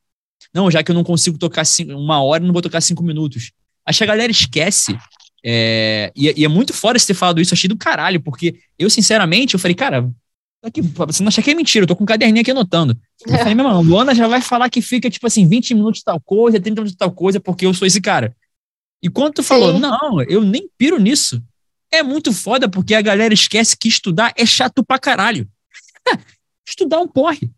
Não, já que eu não consigo tocar uma hora, não vou tocar cinco minutos. Acho que a galera esquece. É, e, e, é muito fora você ter falado isso, achei do caralho, porque eu, sinceramente, eu falei, cara, Aqui, você não acha que é mentira, eu tô com um caderninho aqui anotando. Eu falei, meu irmão, Luana já vai falar que fica, tipo assim, 20 minutos de tal coisa, 30 minutos de tal coisa, porque eu sou esse cara. E quando tu falou, Sim. não, eu nem piro nisso, é muito foda, porque a galera esquece que estudar é chato pra caralho. estudar um porre,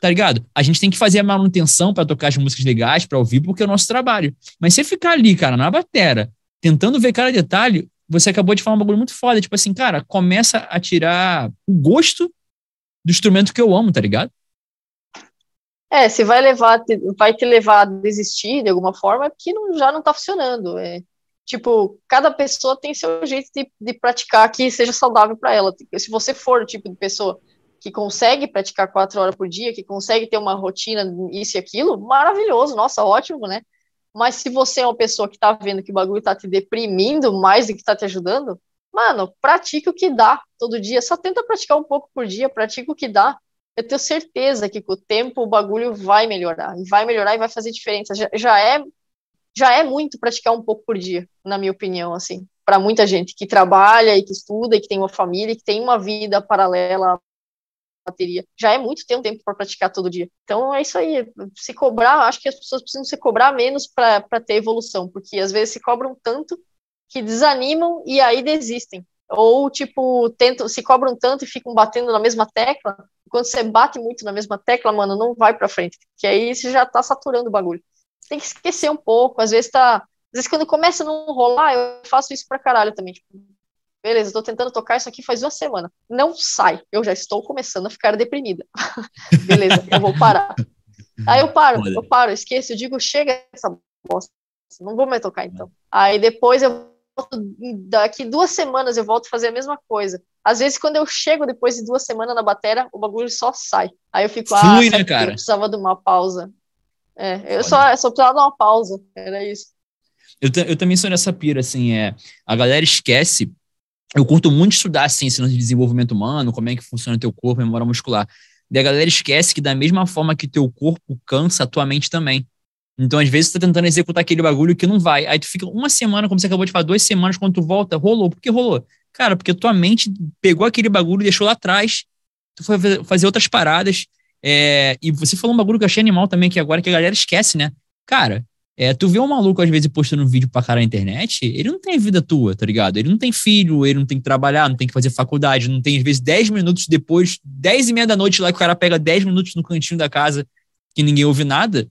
tá ligado? A gente tem que fazer a manutenção para tocar as músicas legais, para ouvir, porque é o nosso trabalho. Mas você ficar ali, cara, na batera, tentando ver cada detalhe, você acabou de falar um bagulho muito foda. Tipo assim, cara, começa a tirar o gosto do instrumento que eu amo, tá ligado? É, se vai levar, vai te levar a desistir de alguma forma, é porque não, já não tá funcionando. É, tipo, cada pessoa tem seu jeito de, de praticar que seja saudável para ela. Se você for o tipo de pessoa que consegue praticar quatro horas por dia, que consegue ter uma rotina, isso e aquilo, maravilhoso, nossa, ótimo, né? Mas se você é uma pessoa que tá vendo que o bagulho tá te deprimindo mais do que tá te ajudando, Mano, pratique o que dá todo dia. Só tenta praticar um pouco por dia, pratica o que dá. Eu tenho certeza que com o tempo o bagulho vai melhorar. Vai melhorar e vai fazer diferença. Já, já é já é muito praticar um pouco por dia, na minha opinião, assim, para muita gente que trabalha e que estuda e que tem uma família e que tem uma vida paralela à bateria. Já é muito ter um tempo para praticar todo dia. Então é isso aí. Se cobrar, acho que as pessoas precisam se cobrar menos para ter evolução, porque às vezes se cobram tanto que desanimam e aí desistem. Ou, tipo, tentam, se cobram tanto e ficam batendo na mesma tecla. Quando você bate muito na mesma tecla, mano, não vai pra frente. Que aí você já tá saturando o bagulho. Tem que esquecer um pouco. Às vezes tá. Às vezes quando começa a não rolar, eu faço isso pra caralho também. Tipo, beleza, estou tentando tocar isso aqui faz uma semana. Não sai. Eu já estou começando a ficar deprimida. beleza, eu vou parar. Aí eu paro, Olha. eu paro, esqueço, eu digo, chega essa bosta, não vou mais tocar então. Aí depois eu daqui duas semanas eu volto a fazer a mesma coisa. Às vezes, quando eu chego depois de duas semanas na bateria, o bagulho só sai. Aí eu fico, ah, Flui, né, cara? eu precisava de uma pausa. É, eu só, eu só precisava de uma pausa, era isso. Eu, eu também sou nessa pira, assim, é, a galera esquece, eu curto muito estudar, assim, esse de desenvolvimento humano, como é que funciona o teu corpo, memória muscular. E a galera esquece que da mesma forma que teu corpo cansa, a tua mente também. Então, às vezes, tu tá tentando executar aquele bagulho que não vai. Aí tu fica uma semana, como você acabou de falar, duas semanas, quando tu volta, rolou. Por que rolou? Cara, porque tua mente pegou aquele bagulho e deixou lá atrás. Tu foi fazer outras paradas. É, e você falou um bagulho que eu achei animal também, que agora que a galera esquece, né? Cara, é, tu vê um maluco, às vezes, postando um vídeo pra cara na internet, ele não tem vida tua, tá ligado? Ele não tem filho, ele não tem que trabalhar, não tem que fazer faculdade, não tem, às vezes, 10 minutos depois, 10 e meia da noite lá, que o cara pega 10 minutos no cantinho da casa, que ninguém ouve nada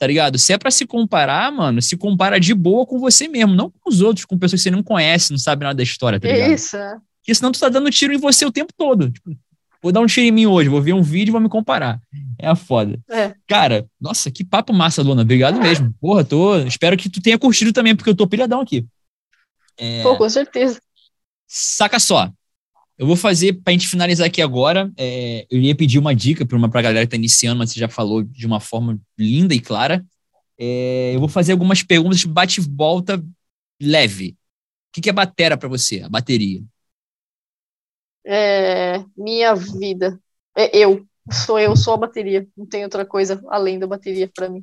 tá ligado? Se é para se comparar, mano, se compara de boa com você mesmo, não com os outros, com pessoas que você não conhece, não sabe nada da história, tá ligado? Isso. É. Porque senão tu tá dando tiro em você o tempo todo. Tipo, vou dar um tiro em mim hoje, vou ver um vídeo e vou me comparar. É a foda. É. Cara, nossa, que papo massa, Luna. Obrigado mesmo. Porra, tô. Espero que tu tenha curtido também, porque eu tô pilhadão aqui. É... Pô, com certeza. Saca só. Eu vou fazer, para a gente finalizar aqui agora, é, eu ia pedir uma dica para uma pra galera que está iniciando, mas você já falou de uma forma linda e clara. É, eu vou fazer algumas perguntas bate-volta leve. O que, que é batera para você, a bateria? É, minha vida. É eu. Sou eu, sou a bateria. Não tem outra coisa além da bateria para mim.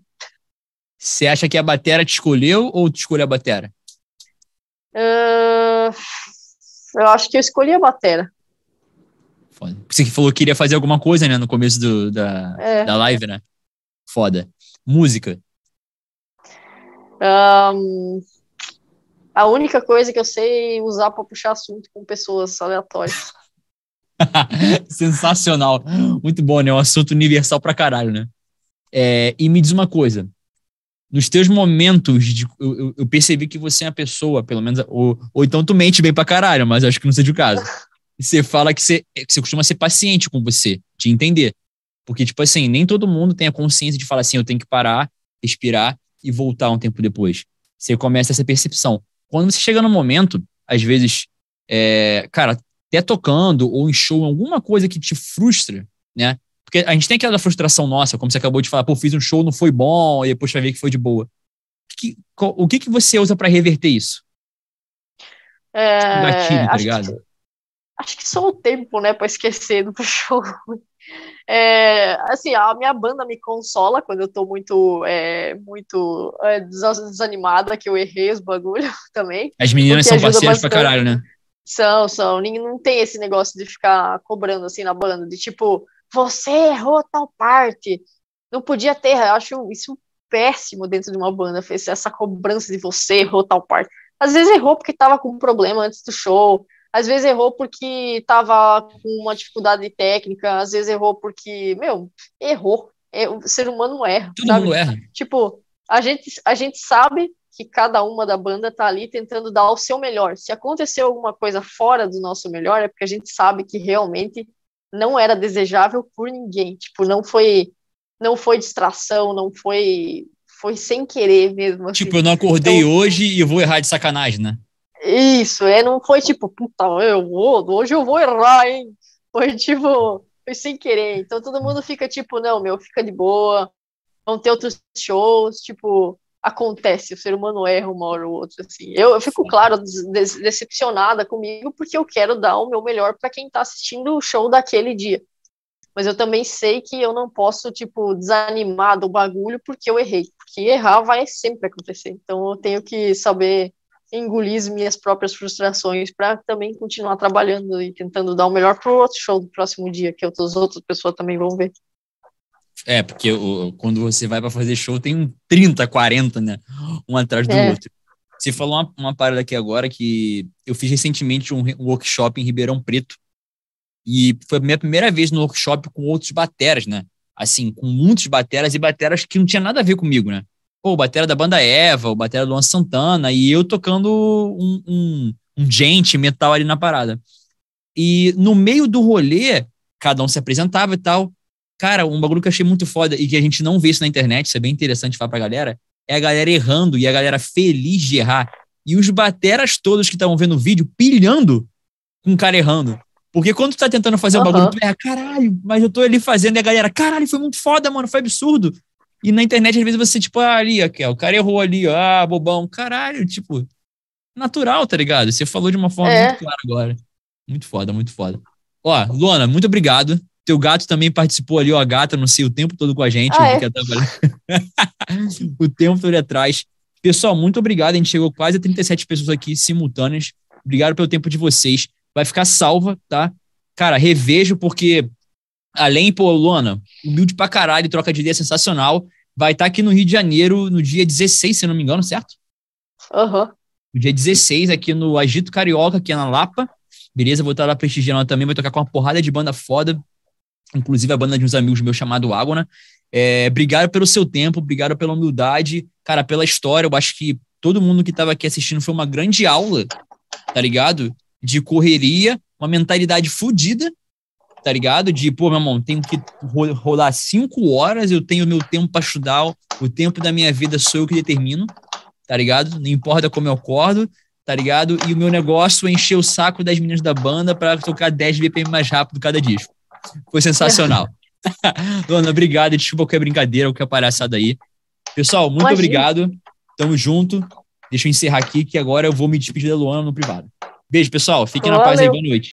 Você acha que a batera te escolheu ou te escolheu a batera? Uh, eu acho que eu escolhi a batera. Foda. Você que falou que queria fazer alguma coisa, né, no começo do, da, é. da live, né? Foda. Música. Um, a única coisa que eu sei usar para puxar assunto com pessoas aleatórias. Sensacional. Muito bom, né? Um assunto universal pra caralho, né? É, e me diz uma coisa nos teus momentos, de, eu, eu, percebi que você é uma pessoa, pelo menos, ou, ou então tu mente bem pra caralho, mas acho que não seja o caso. Você fala que você, que você costuma ser paciente com você, te entender. Porque, tipo assim, nem todo mundo tem a consciência de falar assim, eu tenho que parar, respirar e voltar um tempo depois. Você começa essa percepção. Quando você chega no momento, às vezes, é, cara, até tocando ou em show, alguma coisa que te frustra, né? Porque a gente tem aquela frustração nossa, como você acabou de falar, pô, fiz um show, não foi bom, e depois vai ver que foi de boa. Que, o que, que você usa para reverter isso? É, um gatilho, tá ligado? Que, acho que só o tempo, né, para esquecer do show. É, assim, a minha banda me consola quando eu tô muito, é, muito é, desanimada, que eu errei os bagulhos também. As meninas são parceiras pra caralho, né? São, são. Não tem esse negócio de ficar cobrando assim na banda, de tipo, você errou tal parte. Não podia ter, eu acho isso péssimo dentro de uma banda, essa cobrança de você errou tal parte. Às vezes errou porque estava com um problema antes do show, às vezes errou porque estava com uma dificuldade técnica, às vezes errou porque, meu, errou. É, o ser humano erra. Todo sabe? mundo erra. Tipo, a gente, a gente sabe que cada uma da banda tá ali tentando dar o seu melhor. Se aconteceu alguma coisa fora do nosso melhor, é porque a gente sabe que realmente não era desejável por ninguém. Tipo, não foi não foi distração, não foi foi sem querer mesmo. Assim. Tipo, eu não acordei então, hoje e eu vou errar de sacanagem, né? Isso, é, não foi tipo, puta, eu vou, hoje eu vou errar, hein? Foi tipo, foi sem querer. Então todo mundo fica tipo, não, meu, fica de boa. Vão ter outros shows, tipo, acontece, o ser humano erra uma hora ou outra, assim. Eu, eu fico, claro, decepcionada comigo, porque eu quero dar o meu melhor para quem está assistindo o show daquele dia. Mas eu também sei que eu não posso, tipo, desanimar do bagulho porque eu errei. Porque errar vai sempre acontecer. Então eu tenho que saber engolir as minhas próprias frustrações para também continuar trabalhando e tentando dar o melhor pro outro show do próximo dia, que outras outras pessoas também vão ver. É, porque o, quando você vai para fazer show, tem um 30, 40, né? Um atrás do é. outro. Você falou uma, uma parada aqui agora que eu fiz recentemente um, um, workshop em Ribeirão Preto. E foi a minha primeira vez no workshop com outros bateras, né? Assim, com muitos bateras e bateras que não tinha nada a ver comigo, né? Pô, o batera da banda Eva, o batera do Luan Santana, e eu tocando um, um, um gente metal ali na parada. E no meio do rolê, cada um se apresentava e tal. Cara, um bagulho que eu achei muito foda e que a gente não vê isso na internet, isso é bem interessante falar pra galera, é a galera errando e a galera feliz de errar. E os bateras todos que estavam vendo o vídeo pilhando com o cara errando. Porque quando tu tá tentando fazer um uhum. bagulho, tu erra, caralho, mas eu tô ali fazendo e a galera, caralho, foi muito foda, mano, foi absurdo. E na internet, às vezes, você, tipo, ah, ali, aqui, ó, o cara errou ali, ah, bobão, caralho, tipo, natural, tá ligado? Você falou de uma forma é. muito clara agora. Muito foda, muito foda. Ó, Luana, muito obrigado. Teu gato também participou ali, ó, a gata, não sei, o tempo todo com a gente. Ah, é? o tempo todo atrás. Pessoal, muito obrigado. A gente chegou quase a 37 pessoas aqui simultâneas. Obrigado pelo tempo de vocês. Vai ficar salva, tá? Cara, revejo, porque além, pô, Luana, humilde pra caralho, troca de ideia sensacional. Vai estar tá aqui no Rio de Janeiro no dia 16, se não me engano, certo? Aham. Uhum. No dia 16, aqui no Agito Carioca, aqui na Lapa. Beleza? Vou estar lá prestigiando também. Vai tocar com uma porrada de banda foda inclusive a banda de uns amigos meus chamado Água, é, obrigado pelo seu tempo, obrigado pela humildade, cara, pela história. Eu acho que todo mundo que estava aqui assistindo foi uma grande aula, tá ligado? De correria, uma mentalidade fodida, tá ligado? De, pô, meu irmão, tenho que rolar cinco horas, eu tenho meu tempo para estudar, o tempo da minha vida sou eu que determino, tá ligado? Não importa como eu acordo, tá ligado? E o meu negócio é encher o saco das meninas da banda para tocar 10 BPM mais rápido cada disco. Foi sensacional. Dona, obrigado. Desculpa qualquer brincadeira, qualquer palhaçada aí. Pessoal, muito Imagina. obrigado. Tamo junto. Deixa eu encerrar aqui, que agora eu vou me despedir da Luana no privado. Beijo, pessoal. Fiquem Valeu. na paz aí. Boa noite.